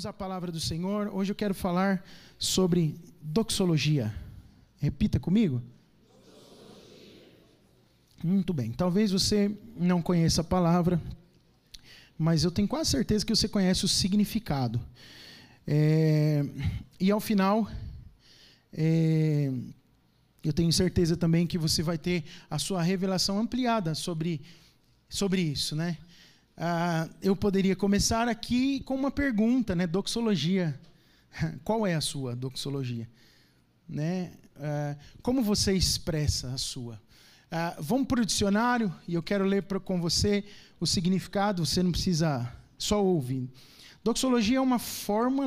Vamos à palavra do Senhor. Hoje eu quero falar sobre doxologia. Repita comigo. Muito bem. Talvez você não conheça a palavra, mas eu tenho quase certeza que você conhece o significado. É, e ao final, é, eu tenho certeza também que você vai ter a sua revelação ampliada sobre, sobre isso, né? Ah, eu poderia começar aqui com uma pergunta, né? Doxologia. Qual é a sua doxologia? Né? Ah, como você expressa a sua? Ah, vamos para o dicionário e eu quero ler pra, com você o significado, você não precisa só ouvir. Doxologia é uma forma,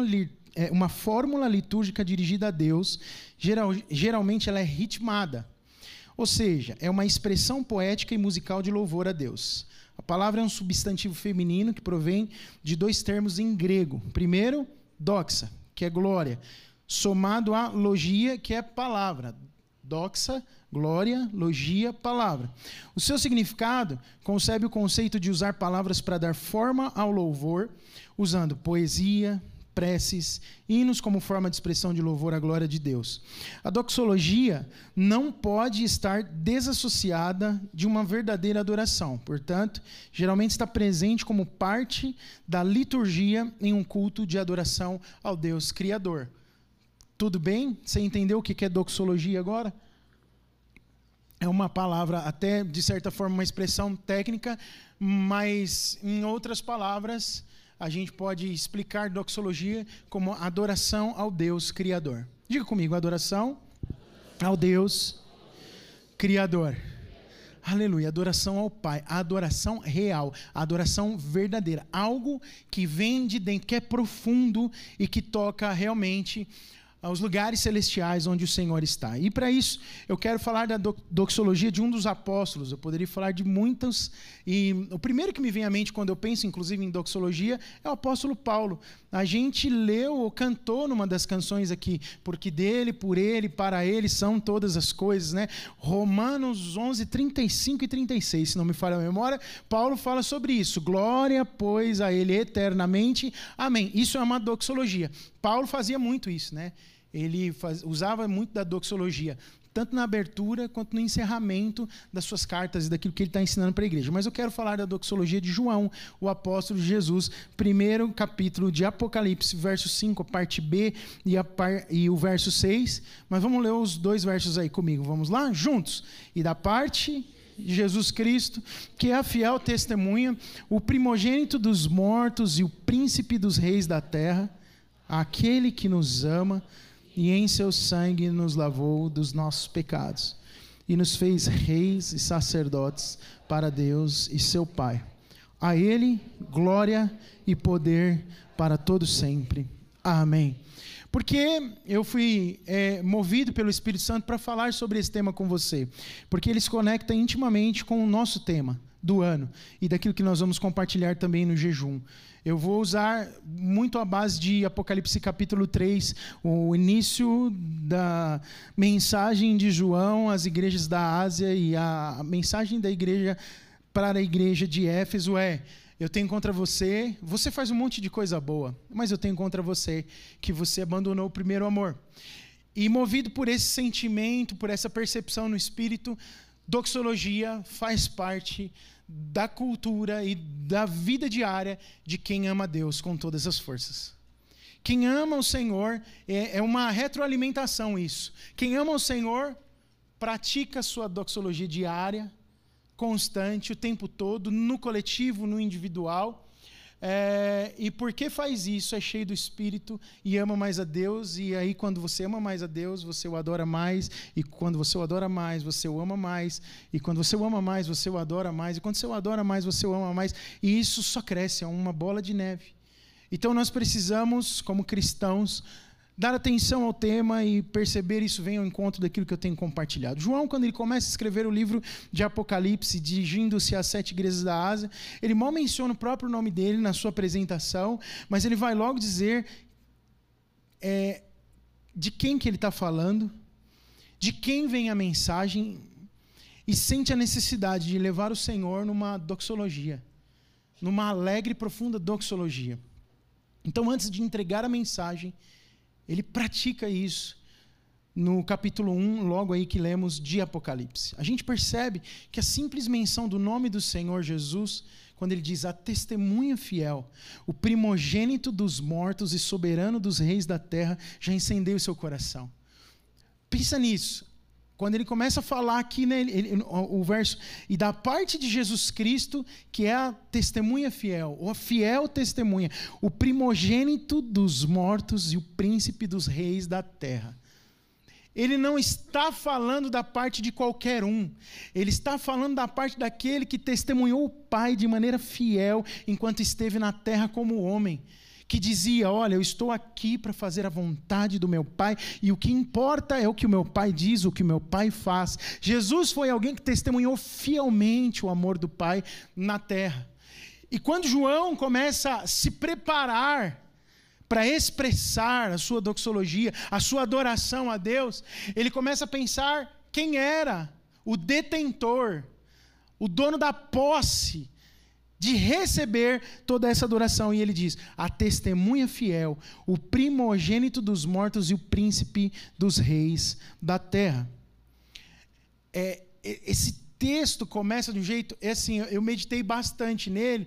é uma fórmula litúrgica dirigida a Deus, geral, geralmente ela é ritmada. Ou seja, é uma expressão poética e musical de louvor a Deus. A palavra é um substantivo feminino que provém de dois termos em grego. Primeiro, doxa, que é glória, somado a logia, que é palavra. Doxa, glória, logia, palavra. O seu significado concebe o conceito de usar palavras para dar forma ao louvor, usando poesia, preces, hinos como forma de expressão de louvor à glória de Deus. A doxologia não pode estar desassociada de uma verdadeira adoração. Portanto, geralmente está presente como parte da liturgia em um culto de adoração ao Deus Criador. Tudo bem? Você entendeu o que é doxologia agora? É uma palavra, até de certa forma, uma expressão técnica, mas em outras palavras, a gente pode explicar doxologia como adoração ao Deus Criador. Diga comigo, adoração ao Deus Criador. Aleluia, adoração ao Pai, a adoração real, a adoração verdadeira, algo que vem de dentro, que é profundo e que toca realmente aos lugares celestiais onde o Senhor está. E para isso, eu quero falar da doxologia de um dos apóstolos. Eu poderia falar de muitos, e o primeiro que me vem à mente quando eu penso, inclusive, em doxologia, é o apóstolo Paulo. A gente leu ou cantou numa das canções aqui, porque dele, por ele, para ele são todas as coisas, né? Romanos 11, 35 e 36, se não me falha a memória, Paulo fala sobre isso. Glória, pois, a ele eternamente. Amém. Isso é uma doxologia. Paulo fazia muito isso, né? Ele faz, usava muito da doxologia, tanto na abertura quanto no encerramento das suas cartas e daquilo que ele está ensinando para a igreja. Mas eu quero falar da doxologia de João, o apóstolo de Jesus, primeiro capítulo de Apocalipse, verso 5, parte B e, a par, e o verso 6. Mas vamos ler os dois versos aí comigo. Vamos lá? Juntos. E da parte de Jesus Cristo, que é a fiel testemunha, o primogênito dos mortos e o príncipe dos reis da terra, aquele que nos ama e em seu sangue nos lavou dos nossos pecados e nos fez reis e sacerdotes para Deus e seu Pai. A Ele glória e poder para todos sempre. Amém. Porque eu fui é, movido pelo Espírito Santo para falar sobre esse tema com você, porque ele se conecta intimamente com o nosso tema do ano e daquilo que nós vamos compartilhar também no jejum. Eu vou usar muito a base de Apocalipse capítulo 3, o início da mensagem de João às igrejas da Ásia e a mensagem da igreja para a igreja de Éfeso é: eu tenho contra você, você faz um monte de coisa boa, mas eu tenho contra você que você abandonou o primeiro amor. E movido por esse sentimento, por essa percepção no espírito, doxologia faz parte da cultura e da vida diária de quem ama Deus com todas as forças. Quem ama o Senhor é, é uma retroalimentação isso. Quem ama o Senhor pratica sua doxologia diária, constante, o tempo todo, no coletivo, no individual. É, e porque faz isso, é cheio do Espírito e ama mais a Deus. E aí, quando você ama mais a Deus, você o adora mais. E quando você o adora mais, você o ama mais. E quando você o ama mais, você o adora mais. E quando você o adora mais, você o ama mais. E isso só cresce, é uma bola de neve. Então, nós precisamos, como cristãos, dar atenção ao tema e perceber isso vem ao encontro daquilo que eu tenho compartilhado. João, quando ele começa a escrever o livro de Apocalipse, dirigindo-se às sete igrejas da Ásia, ele mal menciona o próprio nome dele na sua apresentação, mas ele vai logo dizer é, de quem que ele está falando, de quem vem a mensagem, e sente a necessidade de levar o Senhor numa doxologia, numa alegre e profunda doxologia. Então, antes de entregar a mensagem, ele pratica isso no capítulo 1, logo aí que lemos de Apocalipse. A gente percebe que a simples menção do nome do Senhor Jesus, quando ele diz a testemunha fiel, o primogênito dos mortos e soberano dos reis da terra, já incendeia o seu coração. Pensa nisso. Quando ele começa a falar aqui, né, ele, o verso, e da parte de Jesus Cristo, que é a testemunha fiel, ou a fiel testemunha, o primogênito dos mortos e o príncipe dos reis da terra. Ele não está falando da parte de qualquer um, ele está falando da parte daquele que testemunhou o Pai de maneira fiel enquanto esteve na terra como homem que dizia: Olha, eu estou aqui para fazer a vontade do meu Pai e o que importa é o que o meu Pai diz, o que o meu Pai faz. Jesus foi alguém que testemunhou fielmente o amor do Pai na terra. E quando João começa a se preparar para expressar a sua doxologia, a sua adoração a Deus, ele começa a pensar quem era o detentor, o dono da posse de receber toda essa adoração. E ele diz: a testemunha fiel, o primogênito dos mortos e o príncipe dos reis da terra. É, esse texto começa de um jeito. É assim, eu meditei bastante nele.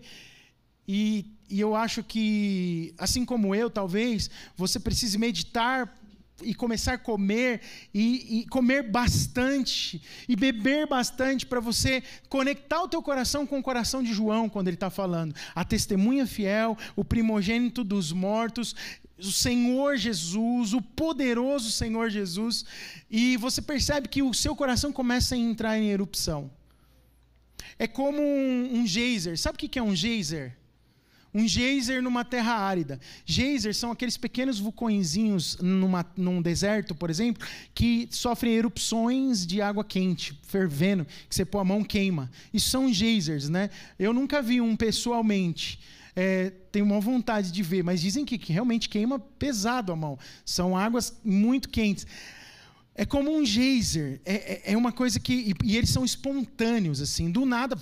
E, e eu acho que, assim como eu, talvez, você precise meditar e começar a comer e, e, comer bastante e beber bastante para você conectar o teu coração com o coração de João quando ele está falando. A testemunha fiel o primogênito dos mortos o Senhor Jesus o poderoso Senhor Jesus. E você percebe que o seu coração começa a entrar em erupção. É como um, um geyser. Sabe o que é um geyser um geyser numa terra árida. Geysers são aqueles pequenos vulcõezinhos numa, num deserto, por exemplo, que sofrem erupções de água quente, fervendo, que você põe a mão queima. Isso são geysers, né? Eu nunca vi um pessoalmente. É, tenho uma vontade de ver, mas dizem que, que realmente queima pesado a mão. São águas muito quentes. É como um geyser, é, é, é uma coisa que. E, e, eles são espontâneos, assim, do nada.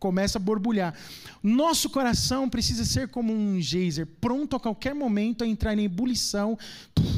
Começa a borbulhar. Nosso coração precisa ser como um geyser, pronto a qualquer momento a entrar em ebulição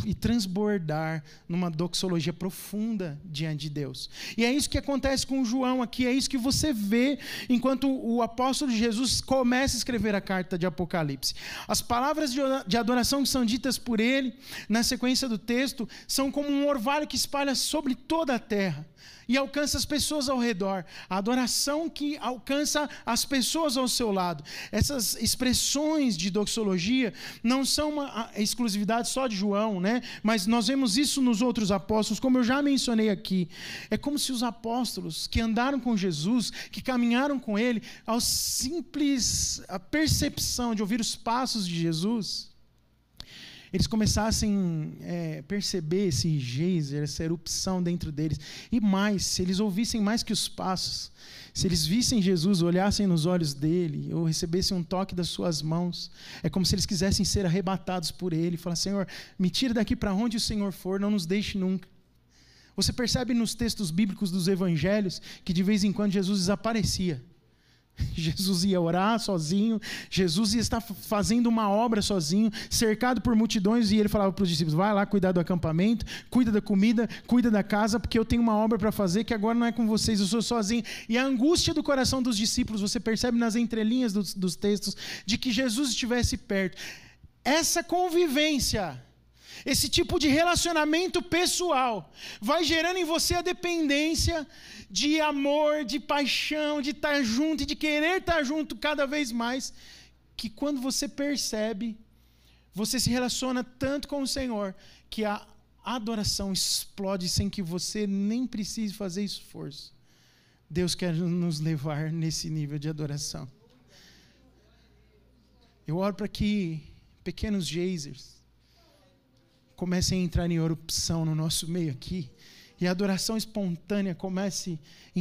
e transbordar numa doxologia profunda diante de Deus. E é isso que acontece com João aqui, é isso que você vê enquanto o apóstolo Jesus começa a escrever a carta de Apocalipse. As palavras de adoração que são ditas por ele na sequência do texto são como um orvalho que espalha sobre toda a terra e alcança as pessoas ao redor. A adoração que alcança as pessoas ao seu lado. Essas expressões de doxologia não são uma exclusividade só de João, né? Mas nós vemos isso nos outros apóstolos, como eu já mencionei aqui. É como se os apóstolos que andaram com Jesus, que caminharam com ele, ao simples a percepção de ouvir os passos de Jesus, eles começassem a é, perceber esse geyser, essa erupção dentro deles. E mais, se eles ouvissem mais que os passos, se eles vissem Jesus, olhassem nos olhos dele, ou recebessem um toque das suas mãos, é como se eles quisessem ser arrebatados por ele. Falar, Senhor, me tire daqui para onde o Senhor for, não nos deixe nunca. Você percebe nos textos bíblicos dos evangelhos que de vez em quando Jesus desaparecia. Jesus ia orar sozinho, Jesus ia estar fazendo uma obra sozinho, cercado por multidões, e ele falava para os discípulos: vai lá cuidar do acampamento, cuida da comida, cuida da casa, porque eu tenho uma obra para fazer que agora não é com vocês, eu sou sozinho. E a angústia do coração dos discípulos, você percebe nas entrelinhas dos, dos textos, de que Jesus estivesse perto. Essa convivência esse tipo de relacionamento pessoal vai gerando em você a dependência de amor, de paixão, de estar junto e de querer estar junto cada vez mais, que quando você percebe, você se relaciona tanto com o Senhor, que a adoração explode sem que você nem precise fazer esforço. Deus quer nos levar nesse nível de adoração. Eu oro para que pequenos geysers comecem a entrar em erupção no nosso meio aqui e a adoração espontânea comece a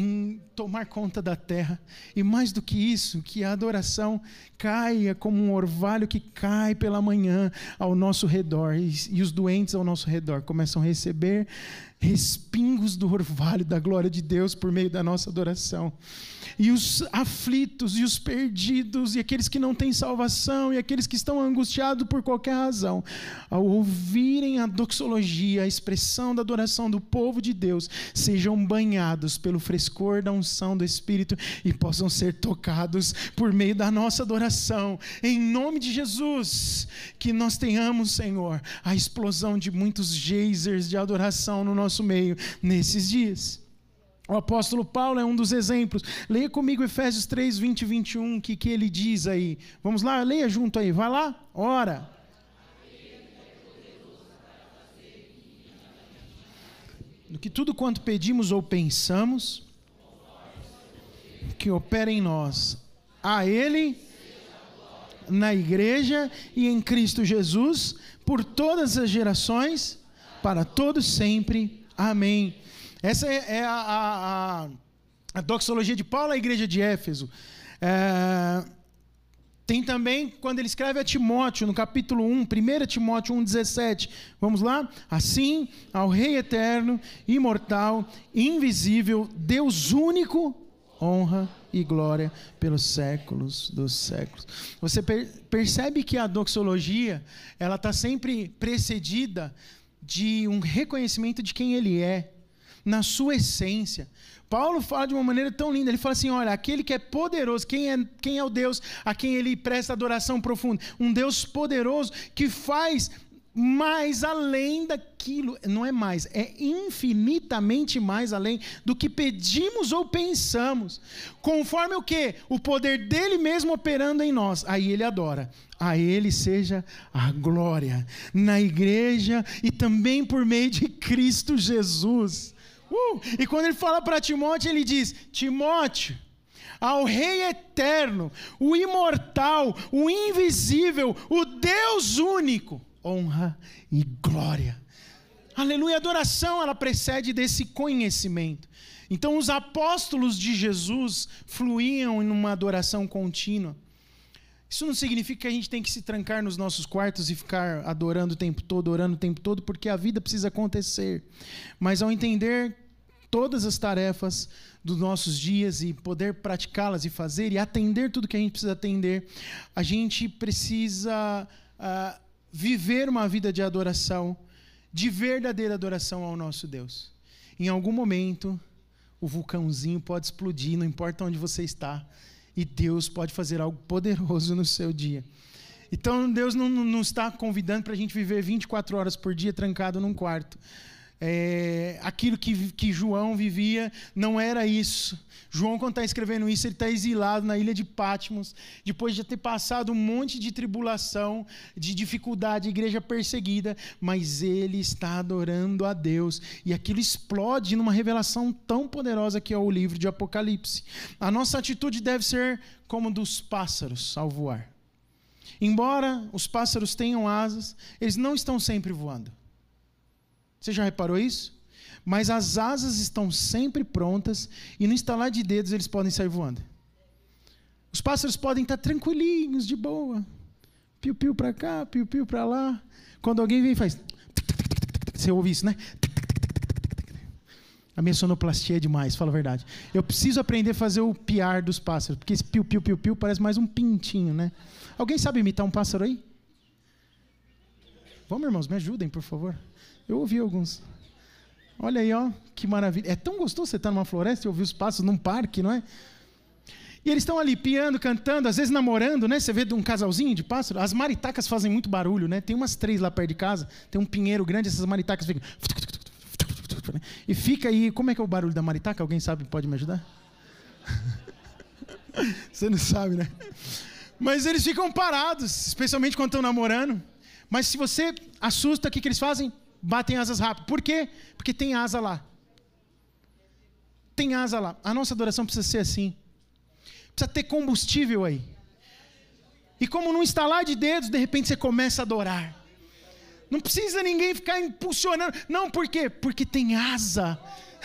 tomar conta da terra. E mais do que isso, que a adoração caia como um orvalho que cai pela manhã ao nosso redor. E, e os doentes ao nosso redor começam a receber respingos do orvalho da glória de Deus por meio da nossa adoração. E os aflitos e os perdidos e aqueles que não têm salvação e aqueles que estão angustiados por qualquer razão, ao ouvirem a doxologia, a expressão da adoração do povo de Deus, sejam banhados pelo frescor da unção do Espírito e possam ser tocados por meio da nossa adoração. Em nome de Jesus, que nós tenhamos, Senhor, a explosão de muitos geysers de adoração no nosso nosso meio nesses dias. O apóstolo Paulo é um dos exemplos. Leia comigo Efésios 3, 20 e 21, o que, que ele diz aí. Vamos lá, leia junto aí. Vai lá, ora. No que tudo quanto pedimos ou pensamos, que opera em nós, a Ele, na igreja e em Cristo Jesus, por todas as gerações, para todos sempre. Amém. Essa é, é a, a, a, a, doxologia de Paulo à igreja de Éfeso. É, tem também quando ele escreve a Timóteo, no capítulo 1, 1 Timóteo 1,17. Vamos lá? Assim, ao Rei eterno, imortal, invisível, Deus único, honra e glória pelos séculos dos séculos. Você per percebe que a doxologia ela está sempre precedida de um reconhecimento de quem ele é, na sua essência. Paulo fala de uma maneira tão linda, ele fala assim: olha, aquele que é poderoso, quem é, quem é o Deus a quem ele presta adoração profunda? Um Deus poderoso que faz mais além daquilo, não é mais, é infinitamente mais além do que pedimos ou pensamos. Conforme o que? O poder dele mesmo operando em nós. Aí ele adora. A ele seja a glória na igreja e também por meio de Cristo Jesus. Uh! E quando ele fala para Timóteo, ele diz: Timóteo, ao Rei eterno, o imortal, o invisível, o Deus único honra e glória. Aleluia, adoração ela precede desse conhecimento. Então os apóstolos de Jesus fluíam em uma adoração contínua. Isso não significa que a gente tem que se trancar nos nossos quartos e ficar adorando o tempo todo, orando o tempo todo, porque a vida precisa acontecer. Mas ao entender todas as tarefas dos nossos dias e poder praticá-las e fazer e atender tudo que a gente precisa atender, a gente precisa uh, viver uma vida de adoração, de verdadeira adoração ao nosso Deus. Em algum momento, o vulcãozinho pode explodir, não importa onde você está, e Deus pode fazer algo poderoso no seu dia. Então, Deus não, não está convidando para a gente viver 24 horas por dia trancado num quarto. É, aquilo que, que João vivia não era isso. João, quando está escrevendo isso, ele está exilado na ilha de Patmos, depois de ter passado um monte de tribulação, de dificuldade, igreja perseguida, mas ele está adorando a Deus. E aquilo explode numa revelação tão poderosa que é o livro de Apocalipse. A nossa atitude deve ser como dos pássaros ao voar. Embora os pássaros tenham asas, eles não estão sempre voando. Você já reparou isso? mas as asas estão sempre prontas e no instalar de dedos eles podem sair voando. Os pássaros podem estar tranquilinhos, de boa. Piu-piu para cá, piu-piu para lá. Quando alguém vem e faz. Você ouve isso, né? A minha sonoplastia é demais, fala a verdade. Eu preciso aprender a fazer o piar dos pássaros, porque esse piu-piu, piu-piu parece mais um pintinho, né? Alguém sabe imitar um pássaro aí? Vamos, irmãos, me ajudem, por favor. Eu ouvi alguns. Olha aí, ó, que maravilha. É tão gostoso você estar numa floresta e ouvir os passos num parque, não é? E eles estão ali piando, cantando, às vezes namorando, né? Você vê um casalzinho de pássaro. As maritacas fazem muito barulho, né? Tem umas três lá perto de casa, tem um pinheiro grande, essas maritacas ficam. E fica aí. Como é que é o barulho da maritaca? Alguém sabe? Pode me ajudar? Você não sabe, né? Mas eles ficam parados, especialmente quando estão namorando. Mas se você assusta, o que, que eles fazem? Batem asas rápido. Por quê? Porque tem asa lá. Tem asa lá. A nossa adoração precisa ser assim. Precisa ter combustível aí. E como num estalar de dedos, de repente você começa a adorar. Não precisa ninguém ficar impulsionando. Não, por quê? Porque tem asa.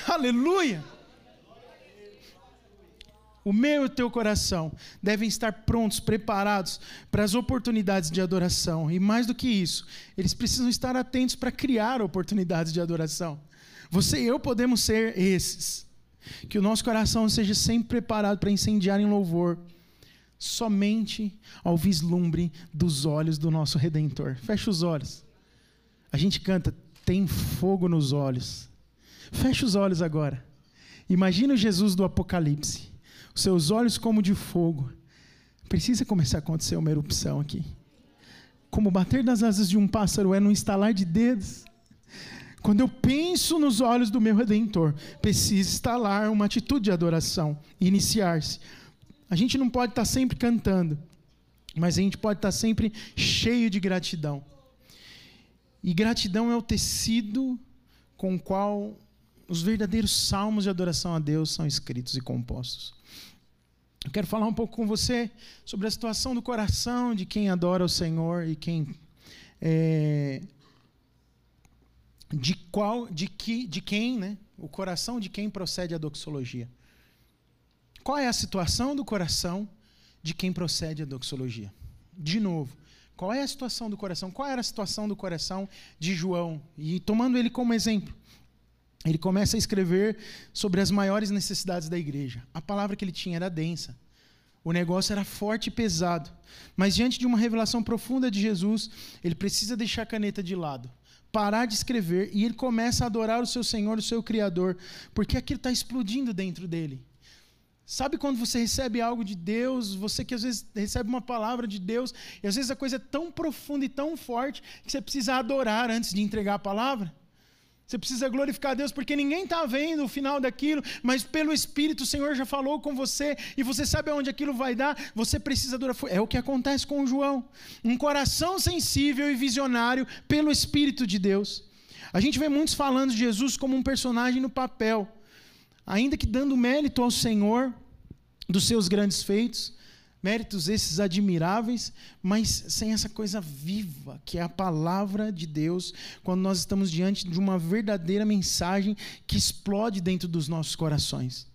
Aleluia. O meu e o teu coração devem estar prontos, preparados para as oportunidades de adoração. E mais do que isso, eles precisam estar atentos para criar oportunidades de adoração. Você e eu podemos ser esses. Que o nosso coração seja sempre preparado para incendiar em louvor, somente ao vislumbre dos olhos do nosso Redentor. Fecha os olhos. A gente canta, tem fogo nos olhos. Fecha os olhos agora. Imagina o Jesus do Apocalipse seus olhos como de fogo. Precisa começar a acontecer uma erupção aqui. Como bater nas asas de um pássaro é num estalar de dedos. Quando eu penso nos olhos do meu redentor, precisa instalar uma atitude de adoração, iniciar-se. A gente não pode estar sempre cantando, mas a gente pode estar sempre cheio de gratidão. E gratidão é o tecido com o qual os verdadeiros salmos de adoração a Deus são escritos e compostos. Eu quero falar um pouco com você sobre a situação do coração de quem adora o Senhor e quem é, de qual, de que, de quem, né? O coração de quem procede a doxologia. Qual é a situação do coração de quem procede a doxologia? De novo, qual é a situação do coração? Qual era a situação do coração de João? E tomando ele como exemplo, ele começa a escrever sobre as maiores necessidades da igreja. A palavra que ele tinha era densa. O negócio era forte e pesado. Mas diante de uma revelação profunda de Jesus, ele precisa deixar a caneta de lado, parar de escrever e ele começa a adorar o seu Senhor, o seu Criador, porque aquilo está explodindo dentro dele. Sabe quando você recebe algo de Deus, você que às vezes recebe uma palavra de Deus, e às vezes a coisa é tão profunda e tão forte que você precisa adorar antes de entregar a palavra? Você precisa glorificar Deus, porque ninguém está vendo o final daquilo, mas pelo Espírito o Senhor já falou com você e você sabe aonde aquilo vai dar. Você precisa adorar. É o que acontece com o João. Um coração sensível e visionário pelo Espírito de Deus. A gente vê muitos falando de Jesus como um personagem no papel, ainda que dando mérito ao Senhor dos seus grandes feitos. Méritos esses admiráveis, mas sem essa coisa viva, que é a palavra de Deus, quando nós estamos diante de uma verdadeira mensagem que explode dentro dos nossos corações.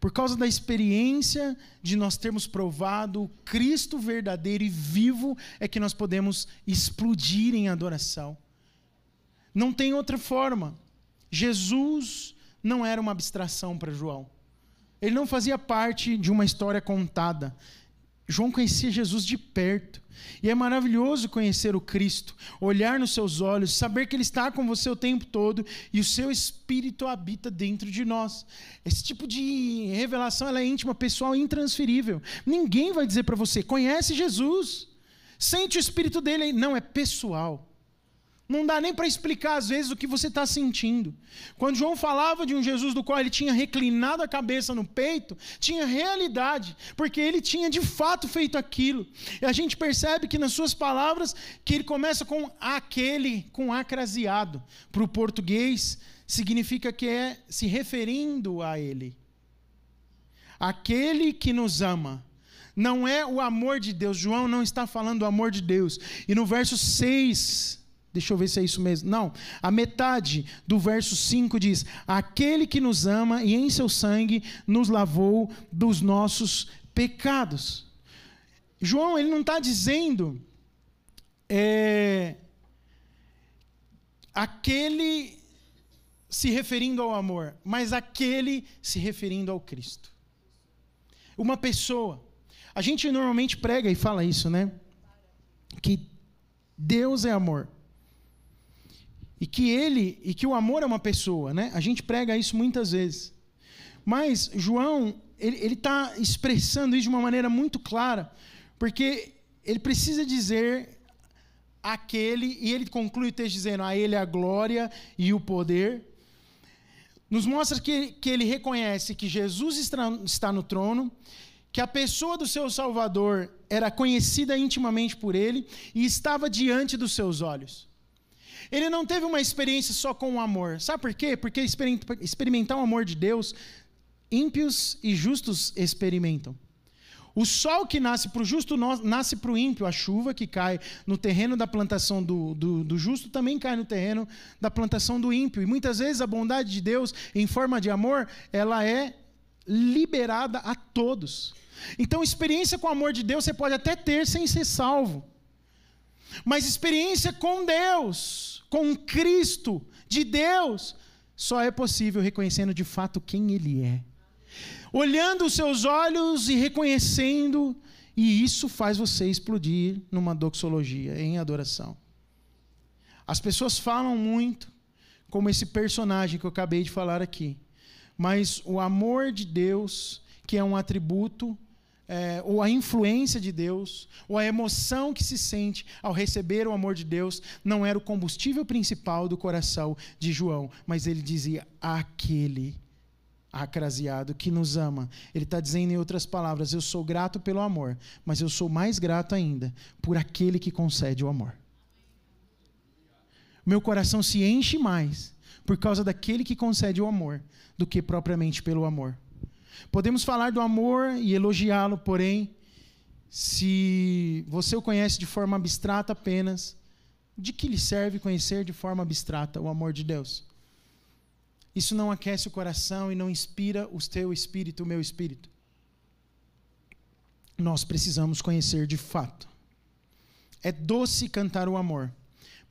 Por causa da experiência de nós termos provado o Cristo verdadeiro e vivo, é que nós podemos explodir em adoração. Não tem outra forma. Jesus não era uma abstração para João. Ele não fazia parte de uma história contada. João conhecia Jesus de perto. E é maravilhoso conhecer o Cristo, olhar nos seus olhos, saber que Ele está com você o tempo todo e o seu Espírito habita dentro de nós. Esse tipo de revelação ela é íntima, pessoal, intransferível. Ninguém vai dizer para você, conhece Jesus, sente o Espírito dele. Não, é pessoal. Não dá nem para explicar, às vezes, o que você está sentindo. Quando João falava de um Jesus do qual ele tinha reclinado a cabeça no peito, tinha realidade, porque ele tinha de fato feito aquilo. E a gente percebe que nas suas palavras, que ele começa com aquele, com acraseado. Para o português, significa que é se referindo a ele. Aquele que nos ama. Não é o amor de Deus. João não está falando do amor de Deus. E no verso 6 Deixa eu ver se é isso mesmo. Não. A metade do verso 5 diz: Aquele que nos ama e em seu sangue nos lavou dos nossos pecados. João, ele não está dizendo é, aquele se referindo ao amor, mas aquele se referindo ao Cristo. Uma pessoa. A gente normalmente prega e fala isso, né? Que Deus é amor e que ele e que o amor é uma pessoa, né? A gente prega isso muitas vezes. Mas João ele está expressando isso de uma maneira muito clara, porque ele precisa dizer aquele e ele conclui o texto dizendo a ele a glória e o poder. Nos mostra que, que ele reconhece que Jesus está no trono, que a pessoa do seu Salvador era conhecida intimamente por ele e estava diante dos seus olhos. Ele não teve uma experiência só com o amor. Sabe por quê? Porque experimentar o amor de Deus, ímpios e justos experimentam. O sol que nasce para o justo nasce para o ímpio. A chuva que cai no terreno da plantação do, do, do, justo também cai no terreno da plantação do ímpio. E muitas vezes a bondade de Deus, em forma de amor, ela é liberada a todos. Então, experiência com o amor de Deus você pode até ter sem ser salvo. Mas experiência com Deus, com Cristo, de Deus, só é possível reconhecendo de fato quem Ele é. Olhando os seus olhos e reconhecendo, e isso faz você explodir numa doxologia, em adoração. As pessoas falam muito, como esse personagem que eu acabei de falar aqui, mas o amor de Deus, que é um atributo é, ou a influência de Deus, ou a emoção que se sente ao receber o amor de Deus, não era o combustível principal do coração de João, mas ele dizia: aquele acraseado que nos ama. Ele está dizendo em outras palavras: eu sou grato pelo amor, mas eu sou mais grato ainda por aquele que concede o amor. Meu coração se enche mais por causa daquele que concede o amor do que propriamente pelo amor. Podemos falar do amor e elogiá-lo, porém, se você o conhece de forma abstrata apenas, de que lhe serve conhecer de forma abstrata o amor de Deus? Isso não aquece o coração e não inspira o teu espírito, o meu espírito. Nós precisamos conhecer de fato. É doce cantar o amor,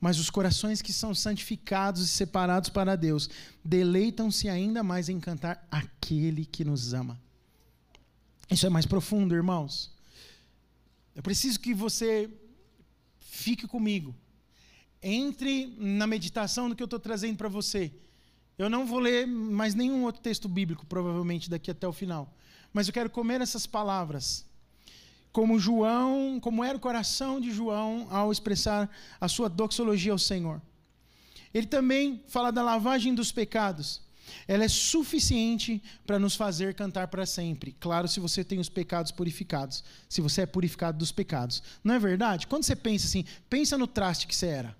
mas os corações que são santificados e separados para Deus deleitam-se ainda mais em cantar aquele que nos ama. Isso é mais profundo, irmãos. Eu preciso que você fique comigo. Entre na meditação do que eu estou trazendo para você. Eu não vou ler mais nenhum outro texto bíblico, provavelmente, daqui até o final. Mas eu quero comer essas palavras como João, como era o coração de João ao expressar a sua doxologia ao Senhor. Ele também fala da lavagem dos pecados. Ela é suficiente para nos fazer cantar para sempre. Claro, se você tem os pecados purificados, se você é purificado dos pecados. Não é verdade? Quando você pensa assim, pensa no traste que você era.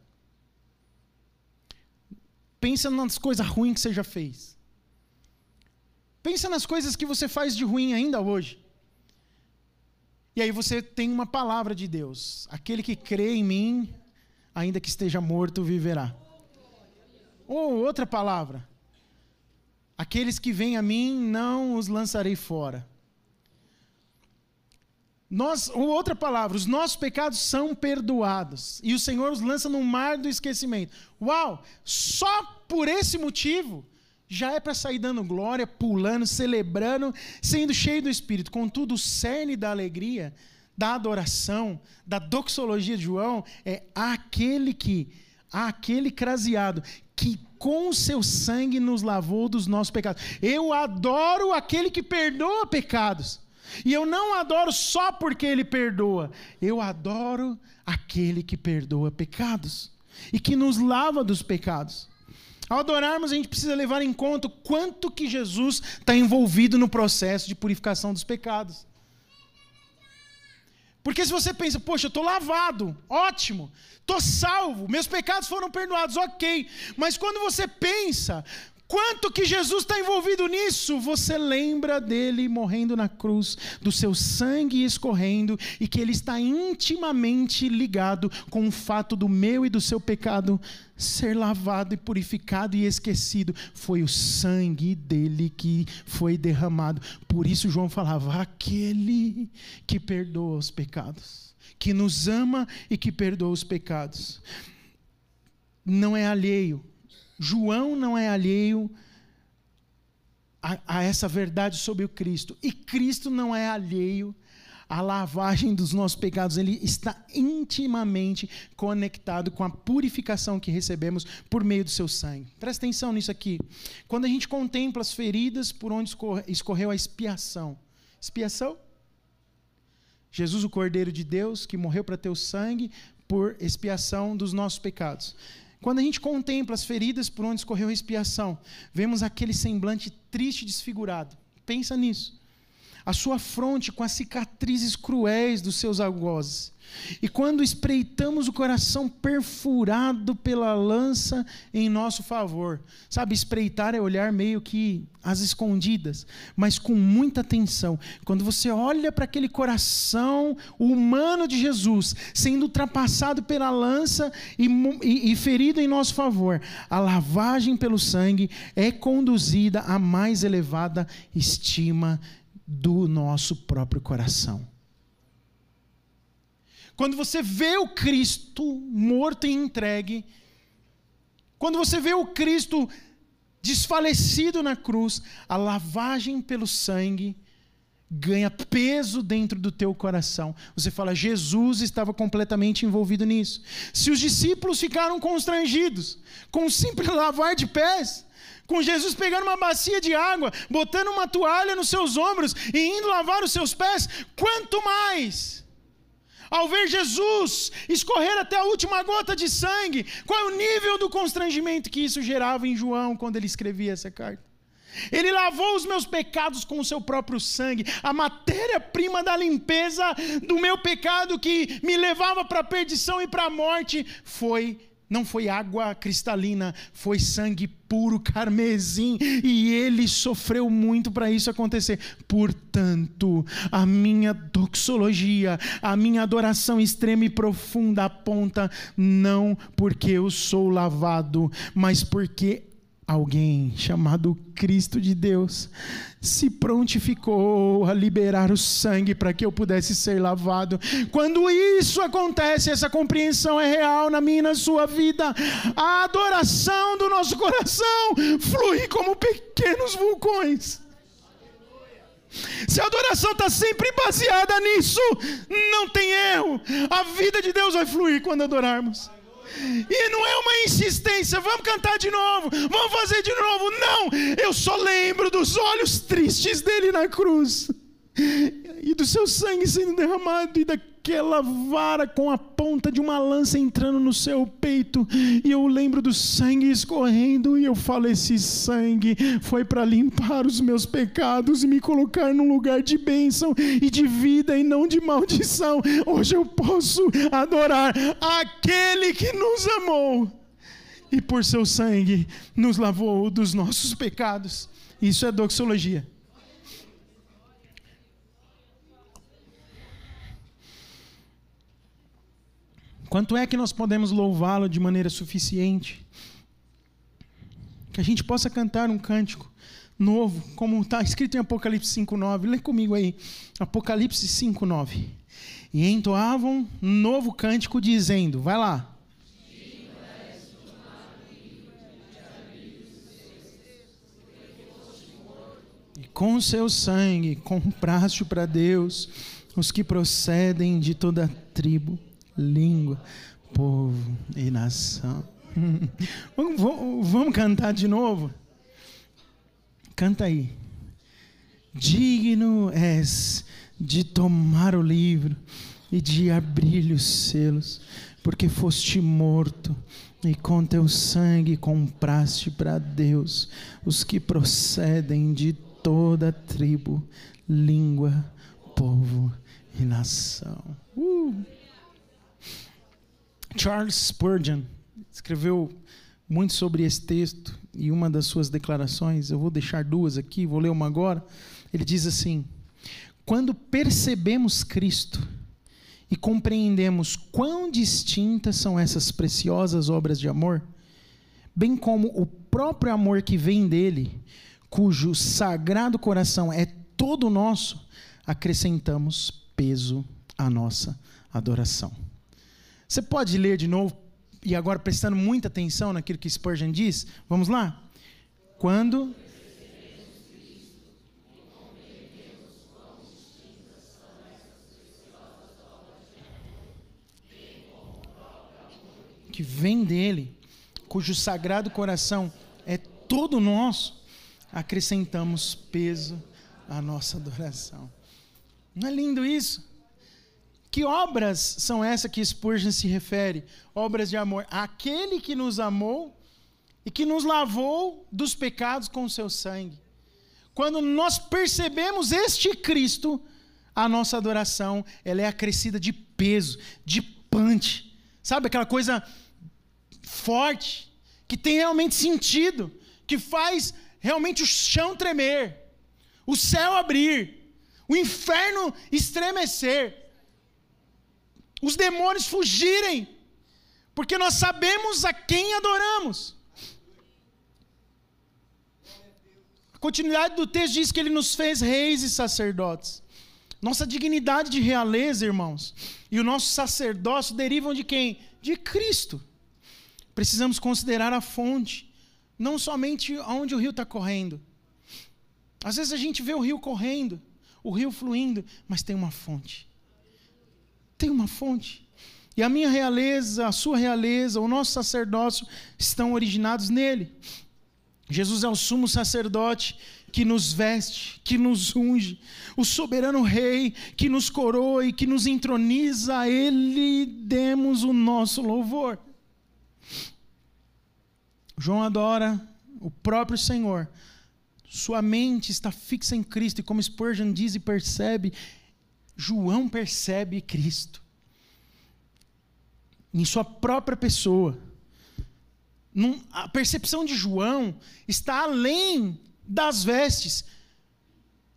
Pensa nas coisas ruins que você já fez. Pensa nas coisas que você faz de ruim ainda hoje. E aí você tem uma palavra de Deus: aquele que crê em mim, ainda que esteja morto, viverá. Ou outra palavra: aqueles que vêm a mim, não os lançarei fora. Nós, ou outra palavra, os nossos pecados são perdoados. E o Senhor os lança no mar do esquecimento. Uau! Só por esse motivo já é para sair dando glória, pulando, celebrando, sendo cheio do Espírito. Contudo, o cerne da alegria, da adoração, da doxologia de João é aquele que, aquele craseado, que com o seu sangue nos lavou dos nossos pecados. Eu adoro aquele que perdoa pecados. E eu não adoro só porque ele perdoa, eu adoro aquele que perdoa pecados e que nos lava dos pecados. Ao adorarmos, a gente precisa levar em conta quanto que Jesus está envolvido no processo de purificação dos pecados. Porque se você pensa, poxa, eu estou lavado, ótimo, estou salvo, meus pecados foram perdoados, ok. Mas quando você pensa, Quanto que Jesus está envolvido nisso? Você lembra dele morrendo na cruz, do seu sangue escorrendo e que ele está intimamente ligado com o fato do meu e do seu pecado ser lavado e purificado e esquecido. Foi o sangue dele que foi derramado. Por isso João falava: aquele que perdoa os pecados, que nos ama e que perdoa os pecados. Não é alheio João não é alheio a, a, essa verdade sobre o Cristo. E Cristo não é alheio à lavagem dos nossos pecados. Ele está intimamente conectado com a purificação que recebemos por meio do seu sangue. Presta atenção nisso aqui. Quando a gente contempla as feridas por onde escorreu a expiação. Expiação? Jesus, o Cordeiro de Deus, que morreu para ter o sangue por expiação dos nossos pecados. Quando a gente contempla as feridas por onde escorreu a expiação, vemos aquele semblante triste e desfigurado. Pensa nisso. A sua fronte com as cicatrizes cruéis dos seus algozes. E quando espreitamos o coração perfurado pela lança em nosso favor, sabe, espreitar é olhar meio que às escondidas, mas com muita atenção. Quando você olha para aquele coração humano de Jesus sendo ultrapassado pela lança e, e, e ferido em nosso favor, a lavagem pelo sangue é conduzida à mais elevada estima do nosso próprio coração. Quando você vê o Cristo morto e entregue, quando você vê o Cristo desfalecido na cruz, a lavagem pelo sangue ganha peso dentro do teu coração. Você fala, Jesus estava completamente envolvido nisso. Se os discípulos ficaram constrangidos com um simples lavar de pés, com Jesus pegando uma bacia de água, botando uma toalha nos seus ombros e indo lavar os seus pés, quanto mais ao ver Jesus escorrer até a última gota de sangue, qual é o nível do constrangimento que isso gerava em João quando ele escrevia essa carta? Ele lavou os meus pecados com o seu próprio sangue, a matéria-prima da limpeza do meu pecado que me levava para a perdição e para a morte foi não foi água cristalina, foi sangue puro carmesim, e ele sofreu muito para isso acontecer. Portanto, a minha doxologia, a minha adoração extrema e profunda aponta não porque eu sou lavado, mas porque alguém chamado Cristo de Deus se prontificou a liberar o sangue para que eu pudesse ser lavado. Quando isso acontece, essa compreensão é real na minha e na sua vida, a adoração do nosso coração flui como pequenos vulcões. Se a adoração está sempre baseada nisso, não tem erro. A vida de Deus vai fluir quando adorarmos. E não é uma insistência, vamos cantar de novo, vamos fazer de novo. Não, eu só lembro dos olhos tristes dele na cruz e do seu sangue sendo derramado e daquela vara com a ponta de uma lança entrando no seu peito. E eu lembro do sangue escorrendo e eu falo: esse sangue foi para limpar os meus pecados e me colocar num lugar de bênção e de vida e não de maldição. Hoje eu posso adorar aquele que nos amou e por seu sangue nos lavou dos nossos pecados. Isso é doxologia. Quanto é que nós podemos louvá-lo de maneira suficiente? Que a gente possa cantar um cântico novo, como está escrito em Apocalipse 5,9. Lê comigo aí, Apocalipse 5,9. E entoavam um novo cântico, dizendo: Vai lá. E com seu sangue compraste para Deus os que procedem de toda tribo língua, povo e nação. vamos, vamos cantar de novo? Canta aí. Digno és de tomar o livro e de abrir os selos, porque foste morto e com teu sangue compraste para Deus os que procedem de toda tribo, língua, povo e nação. Uh! Charles Spurgeon escreveu muito sobre esse texto e uma das suas declarações, eu vou deixar duas aqui, vou ler uma agora. Ele diz assim: Quando percebemos Cristo e compreendemos quão distintas são essas preciosas obras de amor, bem como o próprio amor que vem dele, cujo sagrado coração é todo nosso, acrescentamos peso à nossa adoração. Você pode ler de novo, e agora prestando muita atenção naquilo que Spurgeon diz? Vamos lá? Quando. Que vem dele, cujo sagrado coração é todo nosso, acrescentamos peso à nossa adoração. Não é lindo isso? Que obras são essas que Spurgeon se refere? Obras de amor. Aquele que nos amou e que nos lavou dos pecados com o seu sangue. quando nós percebemos este Cristo, a nossa adoração ela é acrescida de peso, de punch. Sabe aquela coisa forte, que tem realmente sentido, que faz realmente o chão tremer, o céu abrir, o inferno estremecer, os demônios fugirem, porque nós sabemos a quem adoramos. A continuidade do texto diz que ele nos fez reis e sacerdotes. Nossa dignidade de realeza, irmãos, e o nosso sacerdócio derivam de quem? De Cristo. Precisamos considerar a fonte, não somente onde o rio está correndo. Às vezes a gente vê o rio correndo, o rio fluindo, mas tem uma fonte. Tem uma fonte. E a minha realeza, a sua realeza, o nosso sacerdócio estão originados nele. Jesus é o sumo sacerdote que nos veste, que nos unge, o soberano rei que nos coroa e que nos entroniza, a ele demos o nosso louvor. João adora o próprio Senhor. Sua mente está fixa em Cristo, e como Spurgeon diz e percebe, João percebe Cristo em sua própria pessoa. a percepção de João está além das vestes.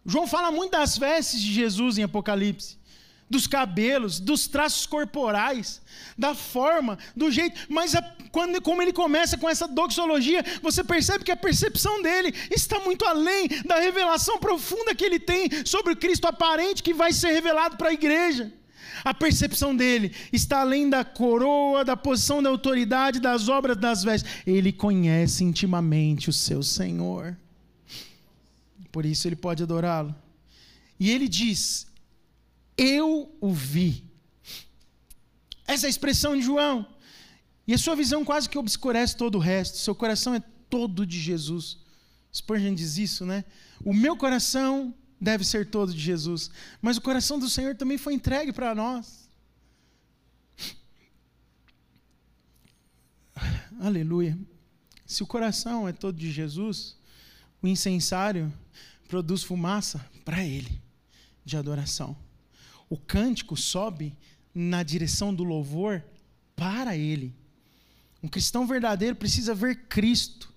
João fala muito das vestes de Jesus em Apocalipse dos cabelos, dos traços corporais, da forma, do jeito. Mas a, quando, como ele começa com essa doxologia, você percebe que a percepção dele está muito além da revelação profunda que ele tem sobre o Cristo aparente que vai ser revelado para a igreja. A percepção dele está além da coroa, da posição da autoridade, das obras das vestes. Ele conhece intimamente o seu Senhor. Por isso ele pode adorá-lo. E ele diz: eu o vi. Essa é a expressão de João. E a sua visão quase que obscurece todo o resto. Seu coração é todo de Jesus. Spurgeon diz isso, né? O meu coração deve ser todo de Jesus. Mas o coração do Senhor também foi entregue para nós. Aleluia. Se o coração é todo de Jesus, o incensário produz fumaça para Ele, de adoração o cântico sobe na direção do louvor para Ele. Um cristão verdadeiro precisa ver Cristo,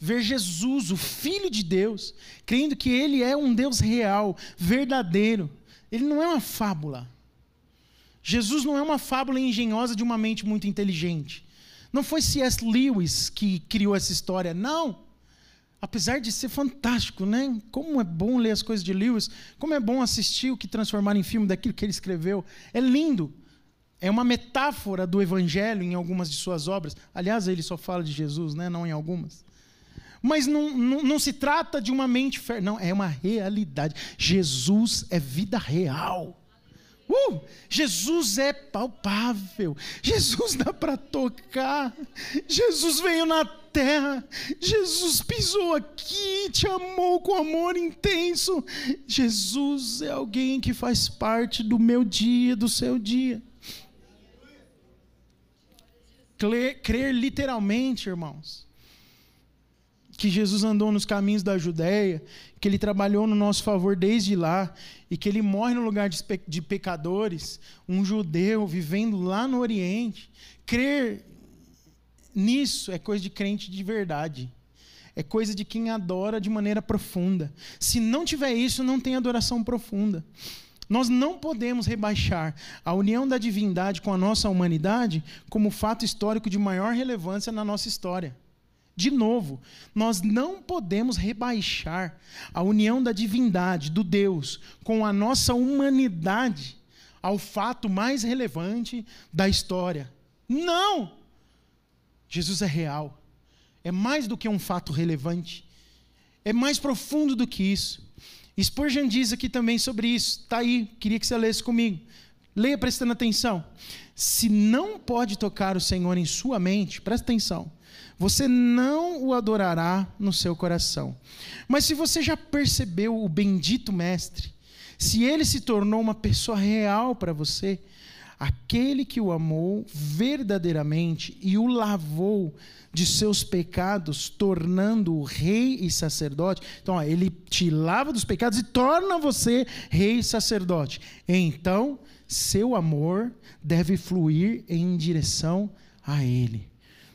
ver Jesus, o Filho de Deus, crendo que Ele é um Deus real, verdadeiro. Ele não é uma fábula. Jesus não é uma fábula engenhosa de uma mente muito inteligente. Não foi C.S. Lewis que criou essa história, não apesar de ser fantástico, né? Como é bom ler as coisas de Lewis, como é bom assistir o que transformar em filme daquilo que ele escreveu. É lindo. É uma metáfora do evangelho em algumas de suas obras. Aliás, ele só fala de Jesus, né? não em algumas. Mas não, não, não se trata de uma mente fer... não, é uma realidade. Jesus é vida real. Uh, Jesus é palpável. Jesus dá para tocar. Jesus veio na terra. Jesus pisou aqui, te amou com amor intenso. Jesus é alguém que faz parte do meu dia, do seu dia. Crer, crer literalmente, irmãos, que Jesus andou nos caminhos da Judéia, que ele trabalhou no nosso favor desde lá e que ele morre no lugar de, de pecadores, um judeu vivendo lá no Oriente. Crer nisso é coisa de crente de verdade. É coisa de quem adora de maneira profunda. Se não tiver isso, não tem adoração profunda. Nós não podemos rebaixar a união da divindade com a nossa humanidade como fato histórico de maior relevância na nossa história. De novo, nós não podemos rebaixar a união da divindade, do Deus, com a nossa humanidade ao fato mais relevante da história. Não! Jesus é real. É mais do que um fato relevante. É mais profundo do que isso. Spurgeon diz aqui também sobre isso. Está aí, queria que você lesse comigo. Leia prestando atenção. Se não pode tocar o Senhor em sua mente, presta atenção você não o adorará no seu coração. Mas se você já percebeu o bendito Mestre, se ele se tornou uma pessoa real para você, aquele que o amou verdadeiramente e o lavou de seus pecados, tornando-o rei e sacerdote. Então, ó, ele te lava dos pecados e torna você rei e sacerdote. Então, seu amor deve fluir em direção a ele.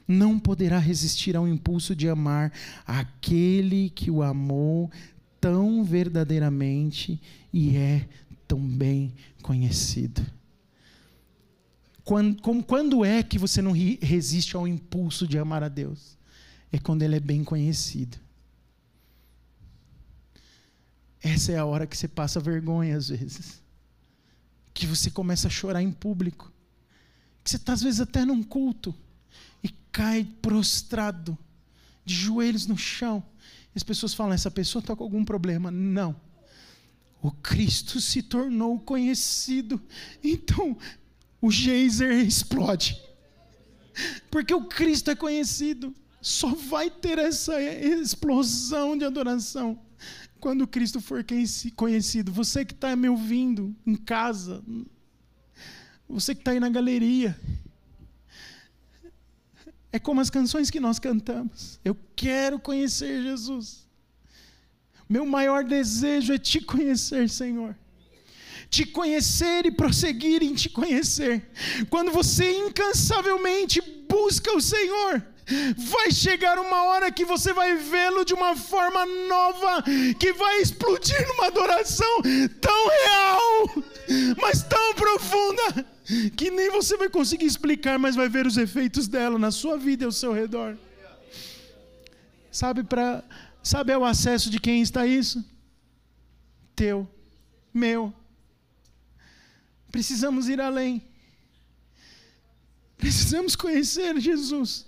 Não poderá resistir ao impulso de amar aquele que o amou tão verdadeiramente e é tão bem conhecido. Quando, como, quando é que você não resiste ao impulso de amar a Deus? É quando Ele é bem conhecido. Essa é a hora que você passa vergonha às vezes. Que você começa a chorar em público. Que você está, às vezes, até num culto e cai prostrado, de joelhos no chão. E as pessoas falam: essa pessoa está com algum problema. Não. O Cristo se tornou conhecido. Então, o geyser explode. Porque o Cristo é conhecido. Só vai ter essa explosão de adoração quando Cristo for conhecido. Você que está me ouvindo em casa, você que está aí na galeria, é como as canções que nós cantamos. Eu quero conhecer Jesus. Meu maior desejo é te conhecer, Senhor te conhecer e prosseguir em te conhecer. Quando você incansavelmente busca o Senhor, vai chegar uma hora que você vai vê-lo de uma forma nova, que vai explodir numa adoração tão real, mas tão profunda, que nem você vai conseguir explicar, mas vai ver os efeitos dela na sua vida e ao seu redor. Sabe para sabe o acesso de quem está isso? Teu, meu, Precisamos ir além. Precisamos conhecer Jesus.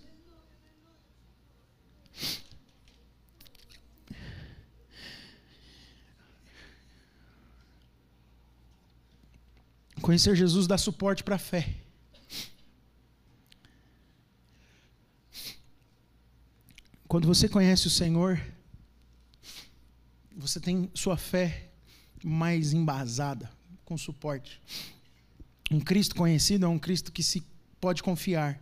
Conhecer Jesus dá suporte para a fé. Quando você conhece o Senhor, você tem sua fé mais embasada, com suporte. Um Cristo conhecido é um Cristo que se pode confiar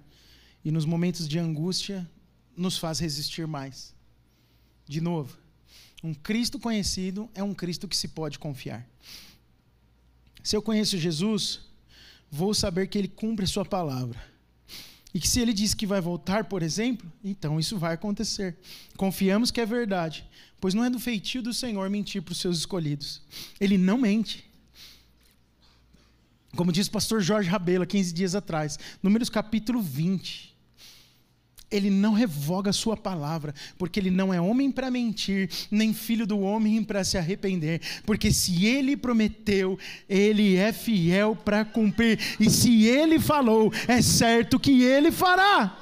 e nos momentos de angústia nos faz resistir mais. De novo, um Cristo conhecido é um Cristo que se pode confiar. Se eu conheço Jesus, vou saber que ele cumpre a sua palavra. E que se ele diz que vai voltar, por exemplo, então isso vai acontecer. Confiamos que é verdade, pois não é do feitio do Senhor mentir para os seus escolhidos. Ele não mente. Como disse o pastor Jorge Rabelo, 15 dias atrás, Números capítulo 20. Ele não revoga a sua palavra, porque ele não é homem para mentir, nem filho do homem para se arrepender. Porque se ele prometeu, ele é fiel para cumprir. E se ele falou, é certo que ele fará.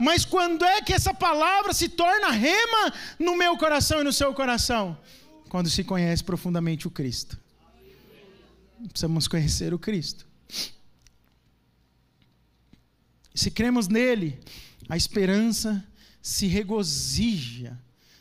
Mas quando é que essa palavra se torna rema no meu coração e no seu coração? Quando se conhece profundamente o Cristo. Precisamos conhecer o Cristo. Se cremos nele, a esperança se regozija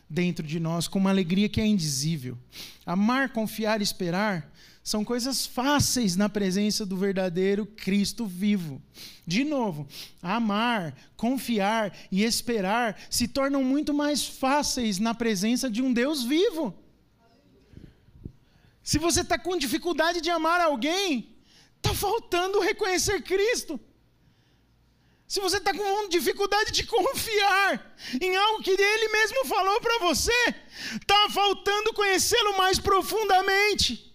dentro de nós com uma alegria que é indizível. Amar, confiar e esperar são coisas fáceis na presença do verdadeiro Cristo vivo. De novo, amar, confiar e esperar se tornam muito mais fáceis na presença de um Deus vivo. Se você está com dificuldade de amar alguém, está faltando reconhecer Cristo. Se você está com dificuldade de confiar em algo que Ele mesmo falou para você, está faltando conhecê-lo mais profundamente.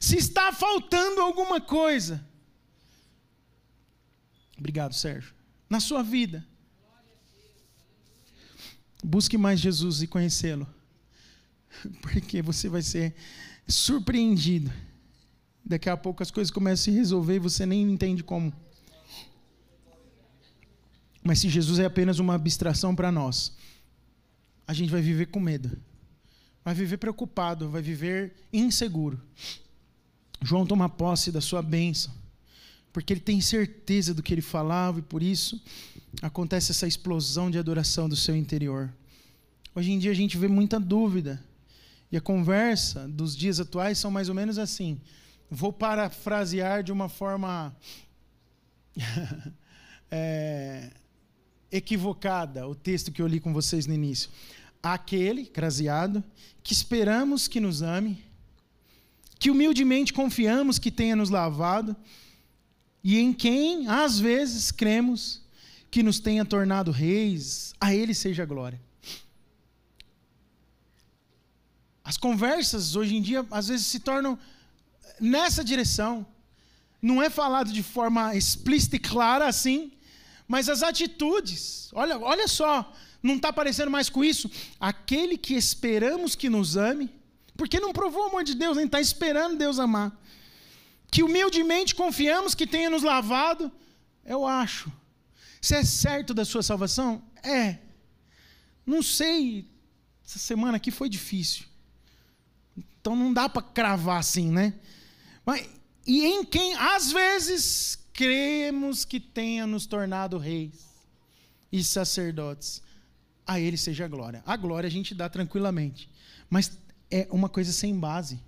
Se está faltando alguma coisa, obrigado, Sérgio, na sua vida, busque mais Jesus e conhecê-lo. porque você vai ser surpreendido. Daqui a pouco as coisas começam a se resolver e você nem entende como. Mas se Jesus é apenas uma abstração para nós, a gente vai viver com medo, vai viver preocupado, vai viver inseguro. João toma posse da sua bênção, porque ele tem certeza do que ele falava e por isso acontece essa explosão de adoração do seu interior. Hoje em dia a gente vê muita dúvida E a conversa dos dias atuais são mais ou menos assim. Vou parafrasear de uma forma é, equivocada o texto que eu li com vocês no início. Aquele, craseado, que esperamos que nos ame, que humildemente confiamos que tenha nos lavado, e em quem, às vezes, cremos que nos tenha tornado reis, a Ele seja a glória. As conversas hoje em dia às vezes se tornam nessa direção. Não é falado de forma explícita e clara assim, mas as atitudes. Olha, olha só, não está parecendo mais com isso? Aquele que esperamos que nos ame, porque não provou o amor de Deus, nem está esperando Deus amar. Que humildemente confiamos que tenha nos lavado, eu acho. Você é certo da sua salvação? É. Não sei, essa semana aqui foi difícil. Então não dá para cravar assim, né? Mas, e em quem, às vezes, cremos que tenha nos tornado reis e sacerdotes. A Ele seja a glória. A glória a gente dá tranquilamente. Mas é uma coisa sem base.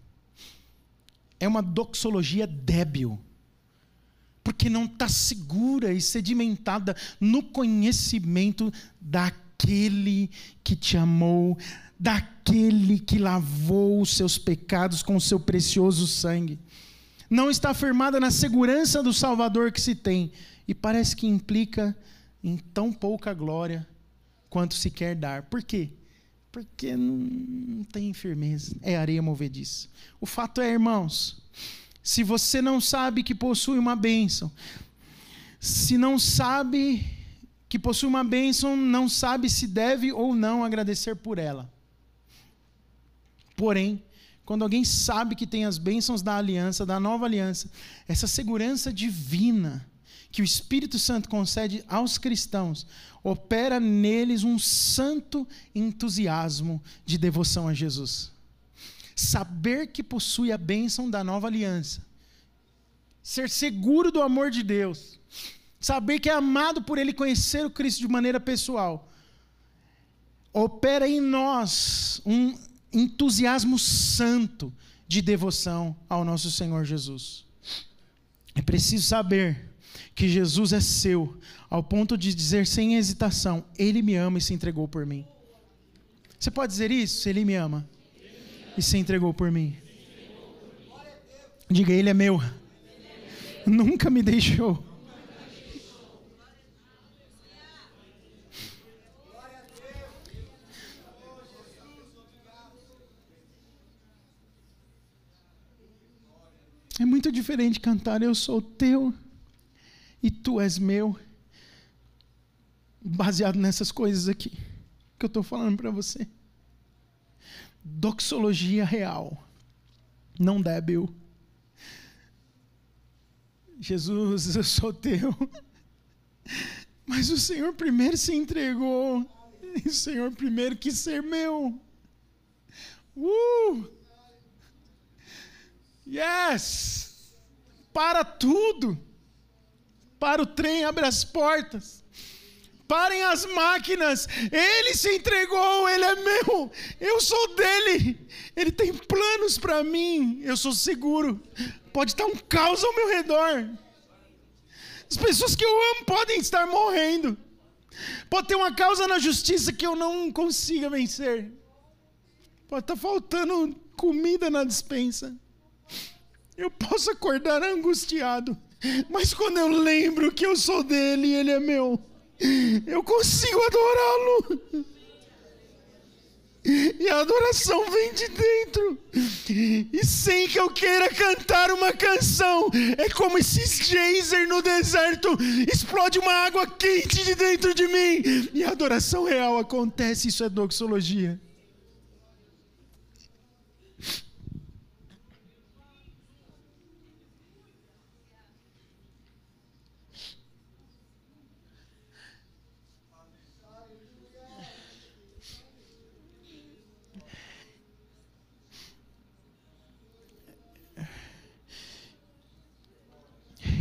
É uma doxologia débil. Porque não está segura e sedimentada no conhecimento daquele que te amou daquele que lavou os seus pecados com o seu precioso sangue. Não está firmada na segurança do Salvador que se tem, e parece que implica em tão pouca glória quanto se quer dar. Por quê? Porque não tem firmeza, é areia movediça. O fato é, irmãos, se você não sabe que possui uma bênção, se não sabe que possui uma bênção, não sabe se deve ou não agradecer por ela. Porém, quando alguém sabe que tem as bênçãos da aliança, da nova aliança, essa segurança divina que o Espírito Santo concede aos cristãos, opera neles um santo entusiasmo de devoção a Jesus. Saber que possui a bênção da nova aliança, ser seguro do amor de Deus, saber que é amado por Ele, conhecer o Cristo de maneira pessoal, opera em nós um entusiasmo santo de devoção ao nosso Senhor Jesus. É preciso saber que Jesus é seu, ao ponto de dizer sem hesitação: Ele me ama e se entregou por mim. Você pode dizer isso? Ele me ama e se entregou por mim. Diga, Ele é meu. Nunca me deixou. É muito diferente cantar Eu sou teu e tu és meu, baseado nessas coisas aqui que eu estou falando para você. Doxologia real, não débil. Jesus, eu sou teu. Mas o Senhor primeiro se entregou. E o Senhor primeiro quis ser meu. Uh! Yes! Para tudo. Para o trem, abre as portas. Parem as máquinas. Ele se entregou, ele é meu. Eu sou dele. Ele tem planos para mim. Eu sou seguro. Pode estar um caos ao meu redor. As pessoas que eu amo podem estar morrendo. Pode ter uma causa na justiça que eu não consiga vencer. Pode estar faltando comida na dispensa. Eu posso acordar angustiado, mas quando eu lembro que eu sou dele e ele é meu, eu consigo adorá-lo. E a adoração vem de dentro. E sem que eu queira cantar uma canção, é como se geyser no deserto explode uma água quente de dentro de mim. E a adoração real acontece, isso é doxologia.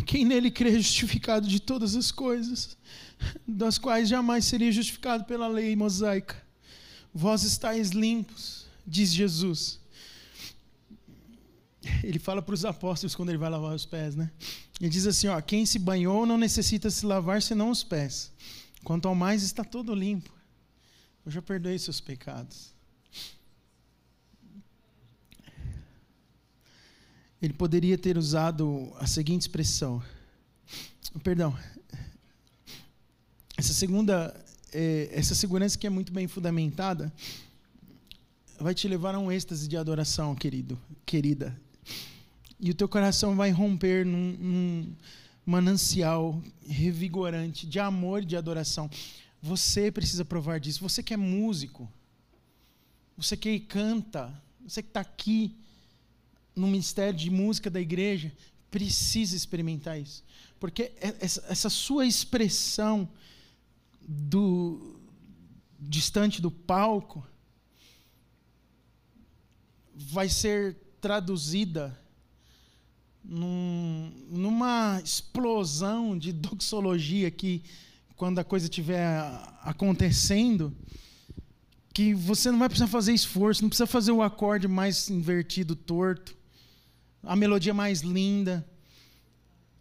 Quem nele crê é justificado de todas as coisas, das quais jamais seria justificado pela lei mosaica. Vós estáis limpos, diz Jesus. Ele fala para os apóstolos quando ele vai lavar os pés, né? Ele diz assim: ó, quem se banhou não necessita se lavar senão os pés. Quanto ao mais está todo limpo. Eu já perdoei seus pecados. Ele poderia ter usado a seguinte expressão. Perdão. Essa segunda, é, essa segurança que é muito bem fundamentada, vai te levar a um êxtase de adoração, querido, querida. E o teu coração vai romper num, num manancial revigorante de amor e de adoração. Você precisa provar disso. Você que é músico, você que canta, você que está aqui no ministério de música da igreja, precisa experimentar isso. Porque essa, essa sua expressão do distante do palco vai ser traduzida num, numa explosão de doxologia que, quando a coisa estiver acontecendo, que você não vai precisar fazer esforço, não precisa fazer o acorde mais invertido, torto, a melodia mais linda,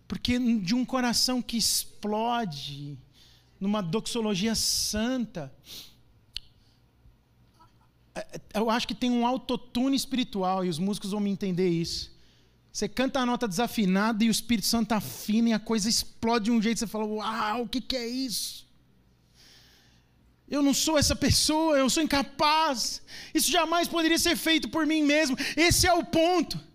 porque de um coração que explode numa doxologia santa, é, eu acho que tem um autotune espiritual e os músicos vão me entender isso. Você canta a nota desafinada e o Espírito Santo afina e a coisa explode de um jeito, você fala: Uau, o que, que é isso? Eu não sou essa pessoa, eu sou incapaz. Isso jamais poderia ser feito por mim mesmo. Esse é o ponto.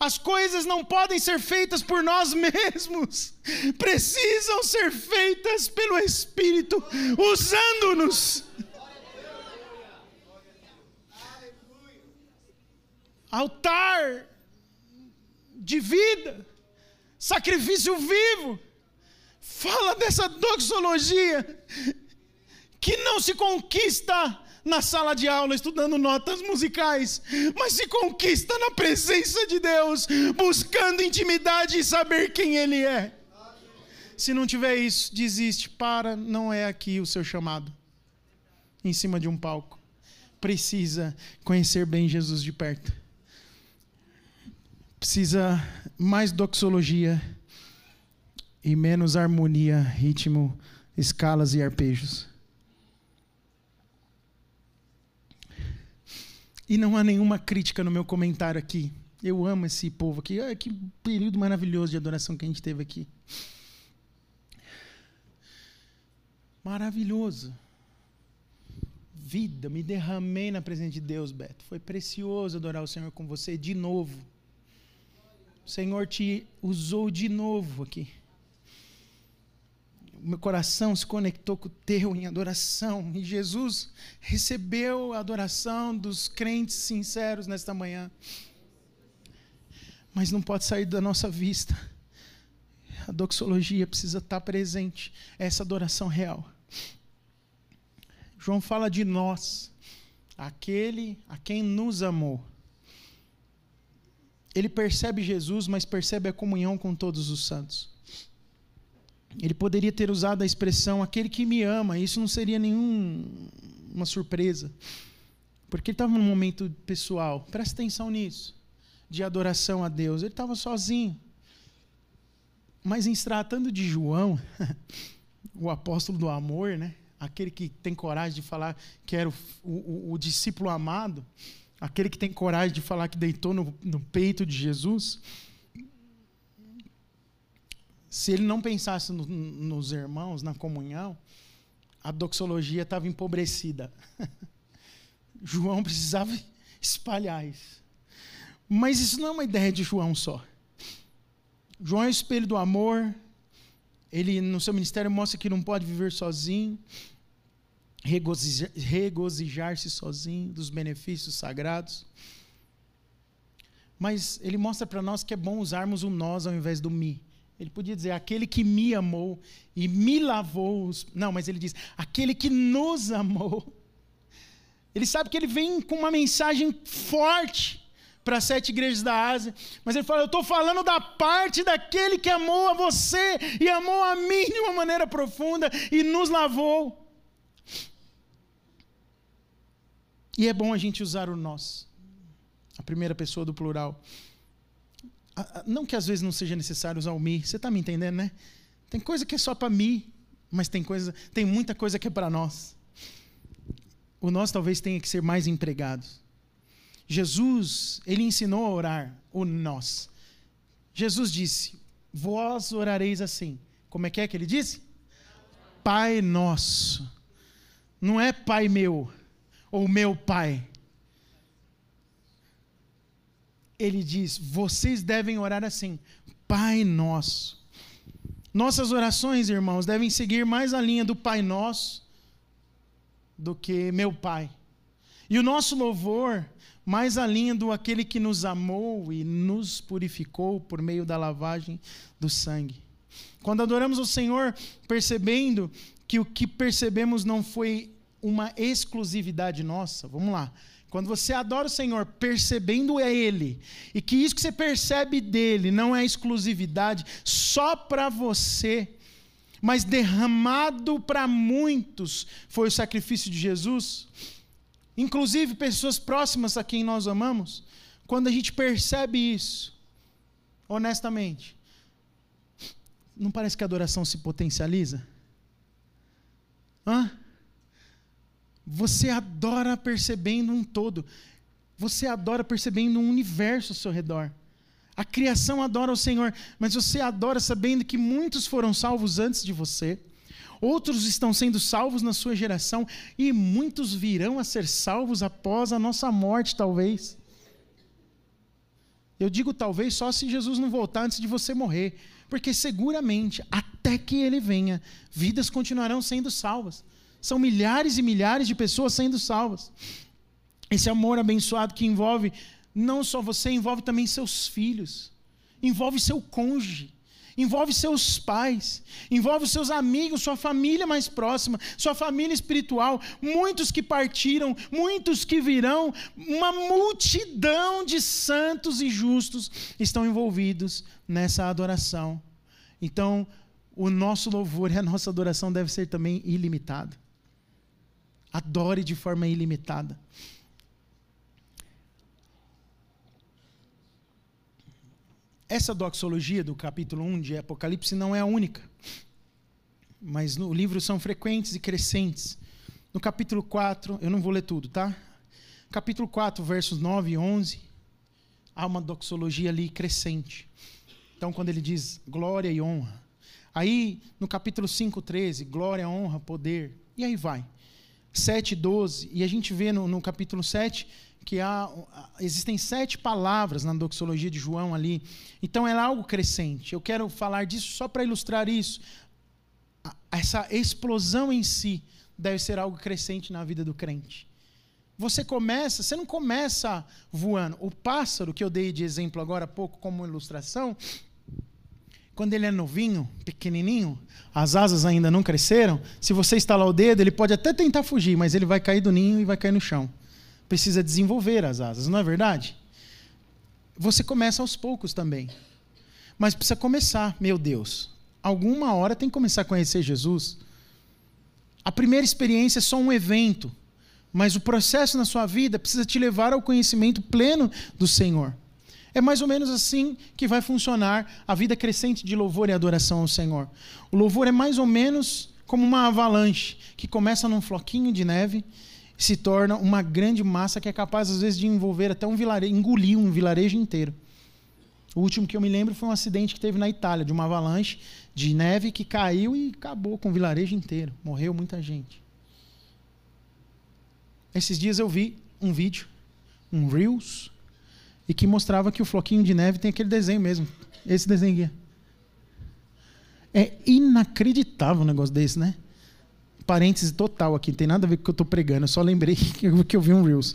As coisas não podem ser feitas por nós mesmos, precisam ser feitas pelo Espírito, usando-nos. Altar de vida, sacrifício vivo. Fala dessa doxologia que não se conquista na sala de aula estudando notas musicais, mas se conquista na presença de Deus, buscando intimidade e saber quem Ele é. Se não tiver isso, desiste, para, não é aqui o seu chamado. Em cima de um palco. Precisa conhecer bem Jesus de perto precisa mais doxologia e menos harmonia, ritmo, escalas e arpejos. E não há nenhuma crítica no meu comentário aqui. Eu amo esse povo aqui. Ah, que período maravilhoso de adoração que a gente teve aqui. Maravilhoso. Vida, me derramei na presença de Deus, Beto. Foi precioso adorar o Senhor com você de novo. O Senhor te usou de novo aqui. Meu coração se conectou com o teu em adoração. E Jesus recebeu a adoração dos crentes sinceros nesta manhã. Mas não pode sair da nossa vista. A doxologia precisa estar presente. Essa adoração real. João fala de nós, aquele a quem nos amou ele percebe Jesus, mas percebe a comunhão com todos os santos. Ele poderia ter usado a expressão aquele que me ama, isso não seria nenhuma surpresa. Porque ele estava num momento pessoal, presta atenção nisso, de adoração a Deus. Ele estava sozinho. Mas em se tratando de João, o apóstolo do amor, né? aquele que tem coragem de falar que era o, o, o discípulo amado, aquele que tem coragem de falar que deitou no, no peito de Jesus, se ele não pensasse no, nos irmãos, na comunhão, a doxologia estava empobrecida. João precisava espalhar isso. Mas isso não é uma ideia de João só. João é o espelho do amor. Ele, no seu ministério, mostra que não pode viver sozinho regozijar-se sozinho dos benefícios sagrados. Mas ele mostra para nós que é bom usarmos o nós ao invés do me. Ele podia dizer aquele que me amou e me lavou. Os... Não, mas ele diz aquele que nos amou. Ele sabe que ele vem com uma mensagem forte para as sete igrejas da Ásia, mas ele fala: Eu estou falando da parte daquele que amou a você e amou a mim de uma maneira profunda e nos lavou. E é bom a gente usar o nós, a primeira pessoa do plural. Não que às vezes não seja necessário usar o me, você está me entendendo, né? Tem coisa que é só para mim, mas tem coisa, tem muita coisa que é para nós. O nós talvez tenha que ser mais empregado. Jesus, ele ensinou a orar o nós. Jesus disse: Vós orareis assim. Como é que é que ele disse? Pai nosso. Não é pai meu ou meu pai. Ele diz: vocês devem orar assim, Pai nosso. Nossas orações, irmãos, devem seguir mais a linha do Pai nosso do que meu Pai. E o nosso louvor mais a linha do aquele que nos amou e nos purificou por meio da lavagem do sangue. Quando adoramos o Senhor, percebendo que o que percebemos não foi uma exclusividade nossa, vamos lá. Quando você adora o Senhor, percebendo é Ele, e que isso que você percebe dele não é exclusividade só para você, mas derramado para muitos, foi o sacrifício de Jesus. Inclusive pessoas próximas a quem nós amamos, quando a gente percebe isso, honestamente, não parece que a adoração se potencializa? Hã? Você adora percebendo um todo. Você adora percebendo um universo ao seu redor. A criação adora o Senhor, mas você adora sabendo que muitos foram salvos antes de você, outros estão sendo salvos na sua geração e muitos virão a ser salvos após a nossa morte, talvez. Eu digo talvez só se Jesus não voltar antes de você morrer, porque seguramente, até que ele venha, vidas continuarão sendo salvas. São milhares e milhares de pessoas sendo salvas. Esse amor abençoado que envolve não só você, envolve também seus filhos, envolve seu cônjuge, envolve seus pais, envolve seus amigos, sua família mais próxima, sua família espiritual, muitos que partiram, muitos que virão, uma multidão de santos e justos estão envolvidos nessa adoração. Então, o nosso louvor e a nossa adoração deve ser também ilimitada. Adore de forma ilimitada. Essa doxologia do capítulo 1 de Apocalipse não é a única, mas no livro são frequentes e crescentes. No capítulo 4, eu não vou ler tudo, tá? Capítulo 4, versos 9 e 11, há uma doxologia ali crescente. Então, quando ele diz glória e honra. Aí, no capítulo 5, 13, glória, honra, poder. E aí vai. 7, 12, e a gente vê no, no capítulo 7 que há, existem sete palavras na doxologia de João ali. Então é algo crescente. Eu quero falar disso só para ilustrar isso. Essa explosão em si deve ser algo crescente na vida do crente. Você começa, você não começa voando. O pássaro, que eu dei de exemplo agora há pouco como ilustração, quando ele é novinho, pequenininho, as asas ainda não cresceram, se você estalar o dedo, ele pode até tentar fugir, mas ele vai cair do ninho e vai cair no chão. Precisa desenvolver as asas, não é verdade? Você começa aos poucos também. Mas precisa começar, meu Deus. Alguma hora tem que começar a conhecer Jesus. A primeira experiência é só um evento, mas o processo na sua vida precisa te levar ao conhecimento pleno do Senhor. É mais ou menos assim que vai funcionar a vida crescente de louvor e adoração ao Senhor. O louvor é mais ou menos como uma avalanche que começa num floquinho de neve e se torna uma grande massa que é capaz às vezes de envolver até um vilarejo, engolir um vilarejo inteiro. O último que eu me lembro foi um acidente que teve na Itália, de uma avalanche de neve que caiu e acabou com o vilarejo inteiro. Morreu muita gente. Esses dias eu vi um vídeo, um Reels, e que mostrava que o floquinho de neve tem aquele desenho mesmo. Esse desenho aqui. É inacreditável um negócio desse, né? Parêntese total aqui, não tem nada a ver com o que eu estou pregando, eu só lembrei que eu vi um Reels.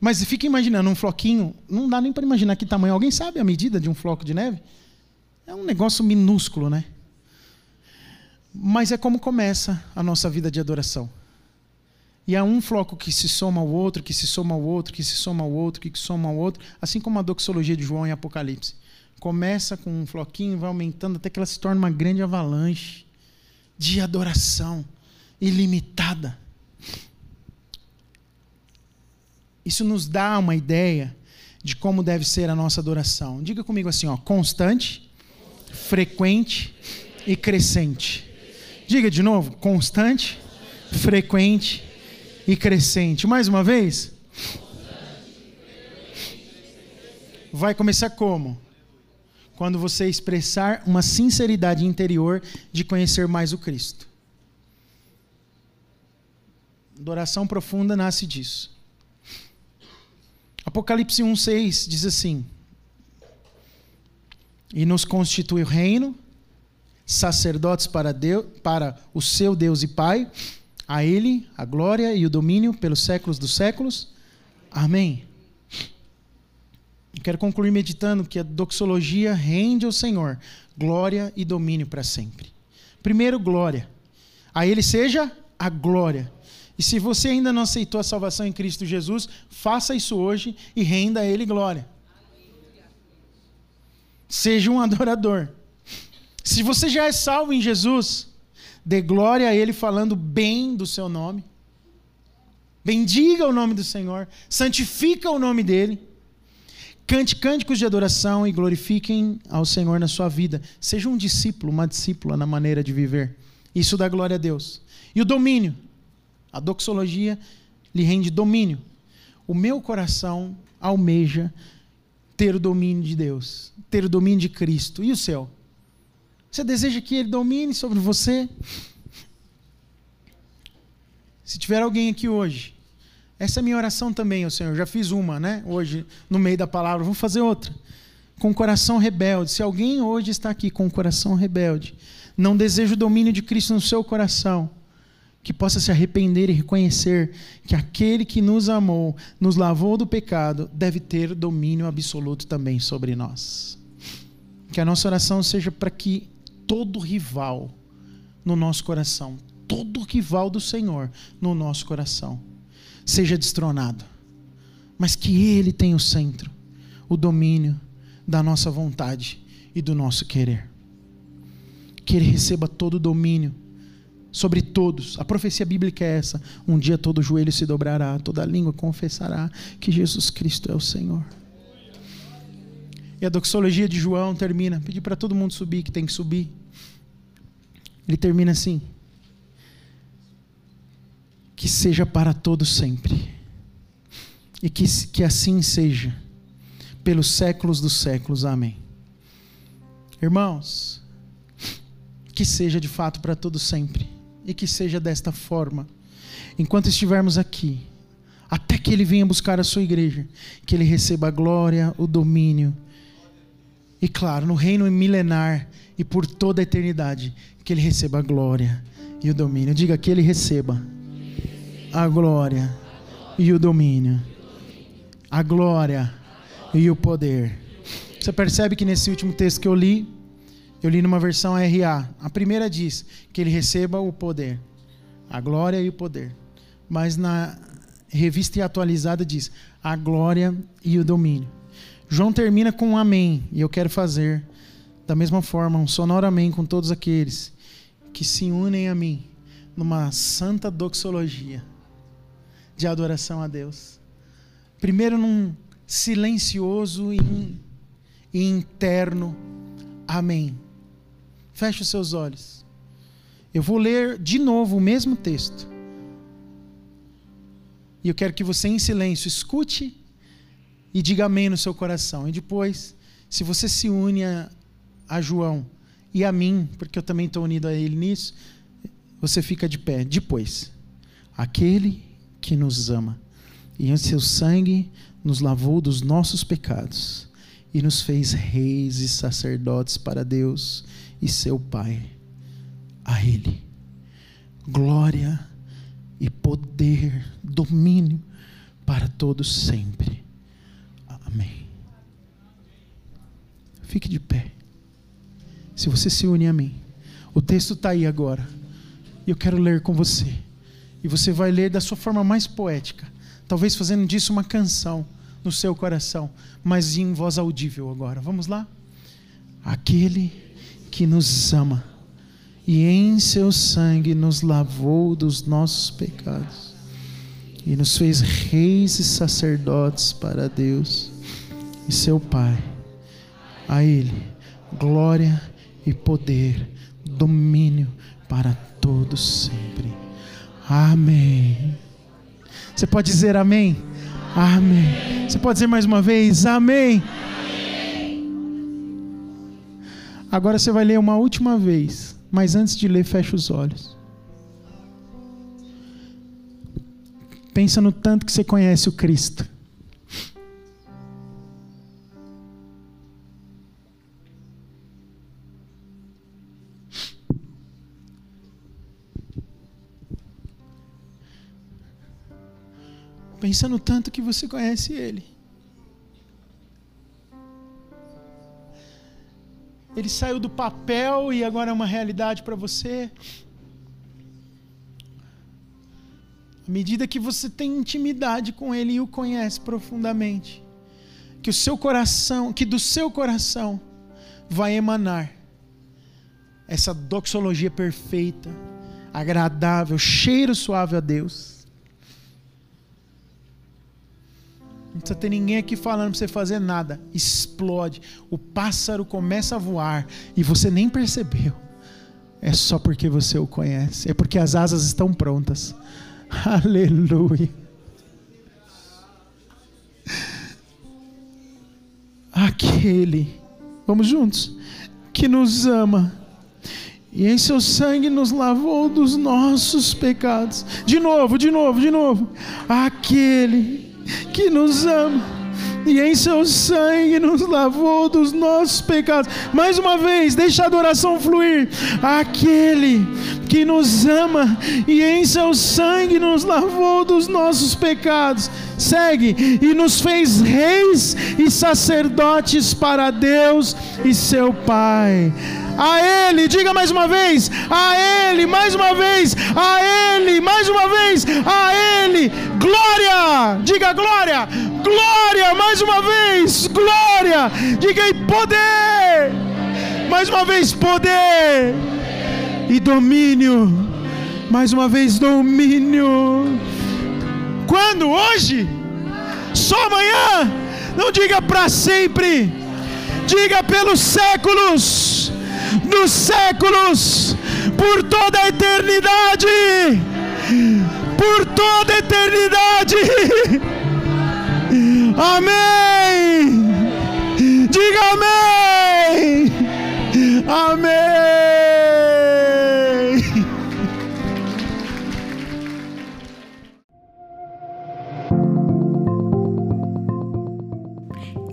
Mas fica imaginando um floquinho, não dá nem para imaginar que tamanho. Alguém sabe a medida de um floco de neve? É um negócio minúsculo, né? Mas é como começa a nossa vida de adoração. E há um floco que se soma ao outro, que se soma ao outro, que se soma ao outro, que se soma ao outro, assim como a doxologia de João em Apocalipse. Começa com um floquinho, vai aumentando até que ela se torna uma grande avalanche de adoração ilimitada. Isso nos dá uma ideia de como deve ser a nossa adoração. Diga comigo assim, ó, constante, frequente e crescente. Diga de novo, constante, frequente e crescente. Mais uma vez. Vai começar como? Quando você expressar uma sinceridade interior de conhecer mais o Cristo. Adoração profunda nasce disso. Apocalipse 1,6 diz assim: E nos constitui o reino, sacerdotes para, Deus, para o seu Deus e Pai, a Ele a glória e o domínio pelos séculos dos séculos. Amém. quero concluir meditando que a doxologia rende ao Senhor glória e domínio para sempre. Primeiro, glória. A Ele seja a glória. E se você ainda não aceitou a salvação em Cristo Jesus, faça isso hoje e renda a Ele glória. Seja um adorador. Se você já é salvo em Jesus, dê glória a Ele falando bem do seu nome. Bendiga o nome do Senhor. Santifica o nome dEle. Cante cânticos de adoração e glorifiquem ao Senhor na sua vida. Seja um discípulo, uma discípula na maneira de viver. Isso dá glória a Deus. E o domínio. A doxologia lhe rende domínio. O meu coração almeja ter o domínio de Deus, ter o domínio de Cristo. E o seu? Você deseja que Ele domine sobre você? Se tiver alguém aqui hoje, essa é a minha oração também, o Senhor. Já fiz uma, né? Hoje, no meio da palavra, vamos fazer outra. Com coração rebelde. Se alguém hoje está aqui com coração rebelde, não deseja o domínio de Cristo no seu coração, que possa se arrepender e reconhecer que aquele que nos amou, nos lavou do pecado, deve ter domínio absoluto também sobre nós. Que a nossa oração seja para que todo rival no nosso coração, todo rival do Senhor no nosso coração, seja destronado, mas que Ele tenha o centro, o domínio da nossa vontade e do nosso querer. Que Ele receba todo o domínio sobre todos. A profecia bíblica é essa: um dia todo joelho se dobrará, toda língua confessará que Jesus Cristo é o Senhor. E a doxologia de João termina, pedir para todo mundo subir, que tem que subir. Ele termina assim: que seja para todos sempre, e que, que assim seja, pelos séculos dos séculos. Amém. Irmãos, que seja de fato para todos sempre e que seja desta forma. Enquanto estivermos aqui, até que Ele venha buscar a sua igreja, que Ele receba a glória, o domínio. E claro, no reino milenar e por toda a eternidade, que Ele receba a glória e o domínio. Diga que Ele receba a glória e o domínio. A glória e o poder. Você percebe que nesse último texto que eu li, eu li numa versão RA. A primeira diz que ele receba o poder, a glória e o poder. Mas na revista atualizada diz a glória e o domínio. João termina com um amém, e eu quero fazer da mesma forma um sonoro amém com todos aqueles que se unem a mim numa santa doxologia de adoração a Deus. Primeiro num silencioso e interno amém Feche os seus olhos. Eu vou ler de novo o mesmo texto. E eu quero que você, em silêncio, escute e diga amém no seu coração. E depois, se você se une a, a João e a mim, porque eu também estou unido a ele nisso, você fica de pé. Depois, aquele que nos ama e em seu sangue nos lavou dos nossos pecados e nos fez reis e sacerdotes para Deus e seu Pai. A Ele glória e poder, domínio para todos sempre. Amém. Fique de pé. Se você se une a mim, o texto está aí agora. E eu quero ler com você. E você vai ler da sua forma mais poética, talvez fazendo disso uma canção no seu coração, mas em voz audível agora. Vamos lá? Aquele que nos ama e em seu sangue nos lavou dos nossos pecados e nos fez reis e sacerdotes para Deus e seu Pai. A Ele glória e poder, domínio para todos sempre. Amém. Você pode dizer amém? Amém. Você pode dizer mais uma vez? Amém. Agora você vai ler uma última vez, mas antes de ler, fecha os olhos. Pensa no tanto que você conhece o Cristo. Pensa no tanto que você conhece Ele. Ele saiu do papel e agora é uma realidade para você. À medida que você tem intimidade com Ele e o conhece profundamente, que o seu coração, que do seu coração vai emanar essa doxologia perfeita, agradável, cheiro suave a Deus. Não precisa ter ninguém aqui falando para você fazer nada. Explode. O pássaro começa a voar e você nem percebeu. É só porque você o conhece. É porque as asas estão prontas. Aleluia. Aquele, vamos juntos, que nos ama e em seu sangue nos lavou dos nossos pecados. De novo, de novo, de novo. Aquele que nos ama e em seu sangue nos lavou dos nossos pecados. Mais uma vez, deixa a adoração fluir. Aquele que nos ama e em seu sangue nos lavou dos nossos pecados. Segue e nos fez reis e sacerdotes para Deus e seu Pai. A Ele, diga mais uma vez, a Ele, mais uma vez, a Ele, mais uma vez, a Ele, glória, diga glória, glória, mais uma vez, glória, diga aí poder, mais uma vez poder. E domínio, mais uma vez domínio. Quando? Hoje? Só amanhã? Não diga para sempre, diga pelos séculos dos séculos, por toda a eternidade, por toda a eternidade. Amém. Diga amém. Amém.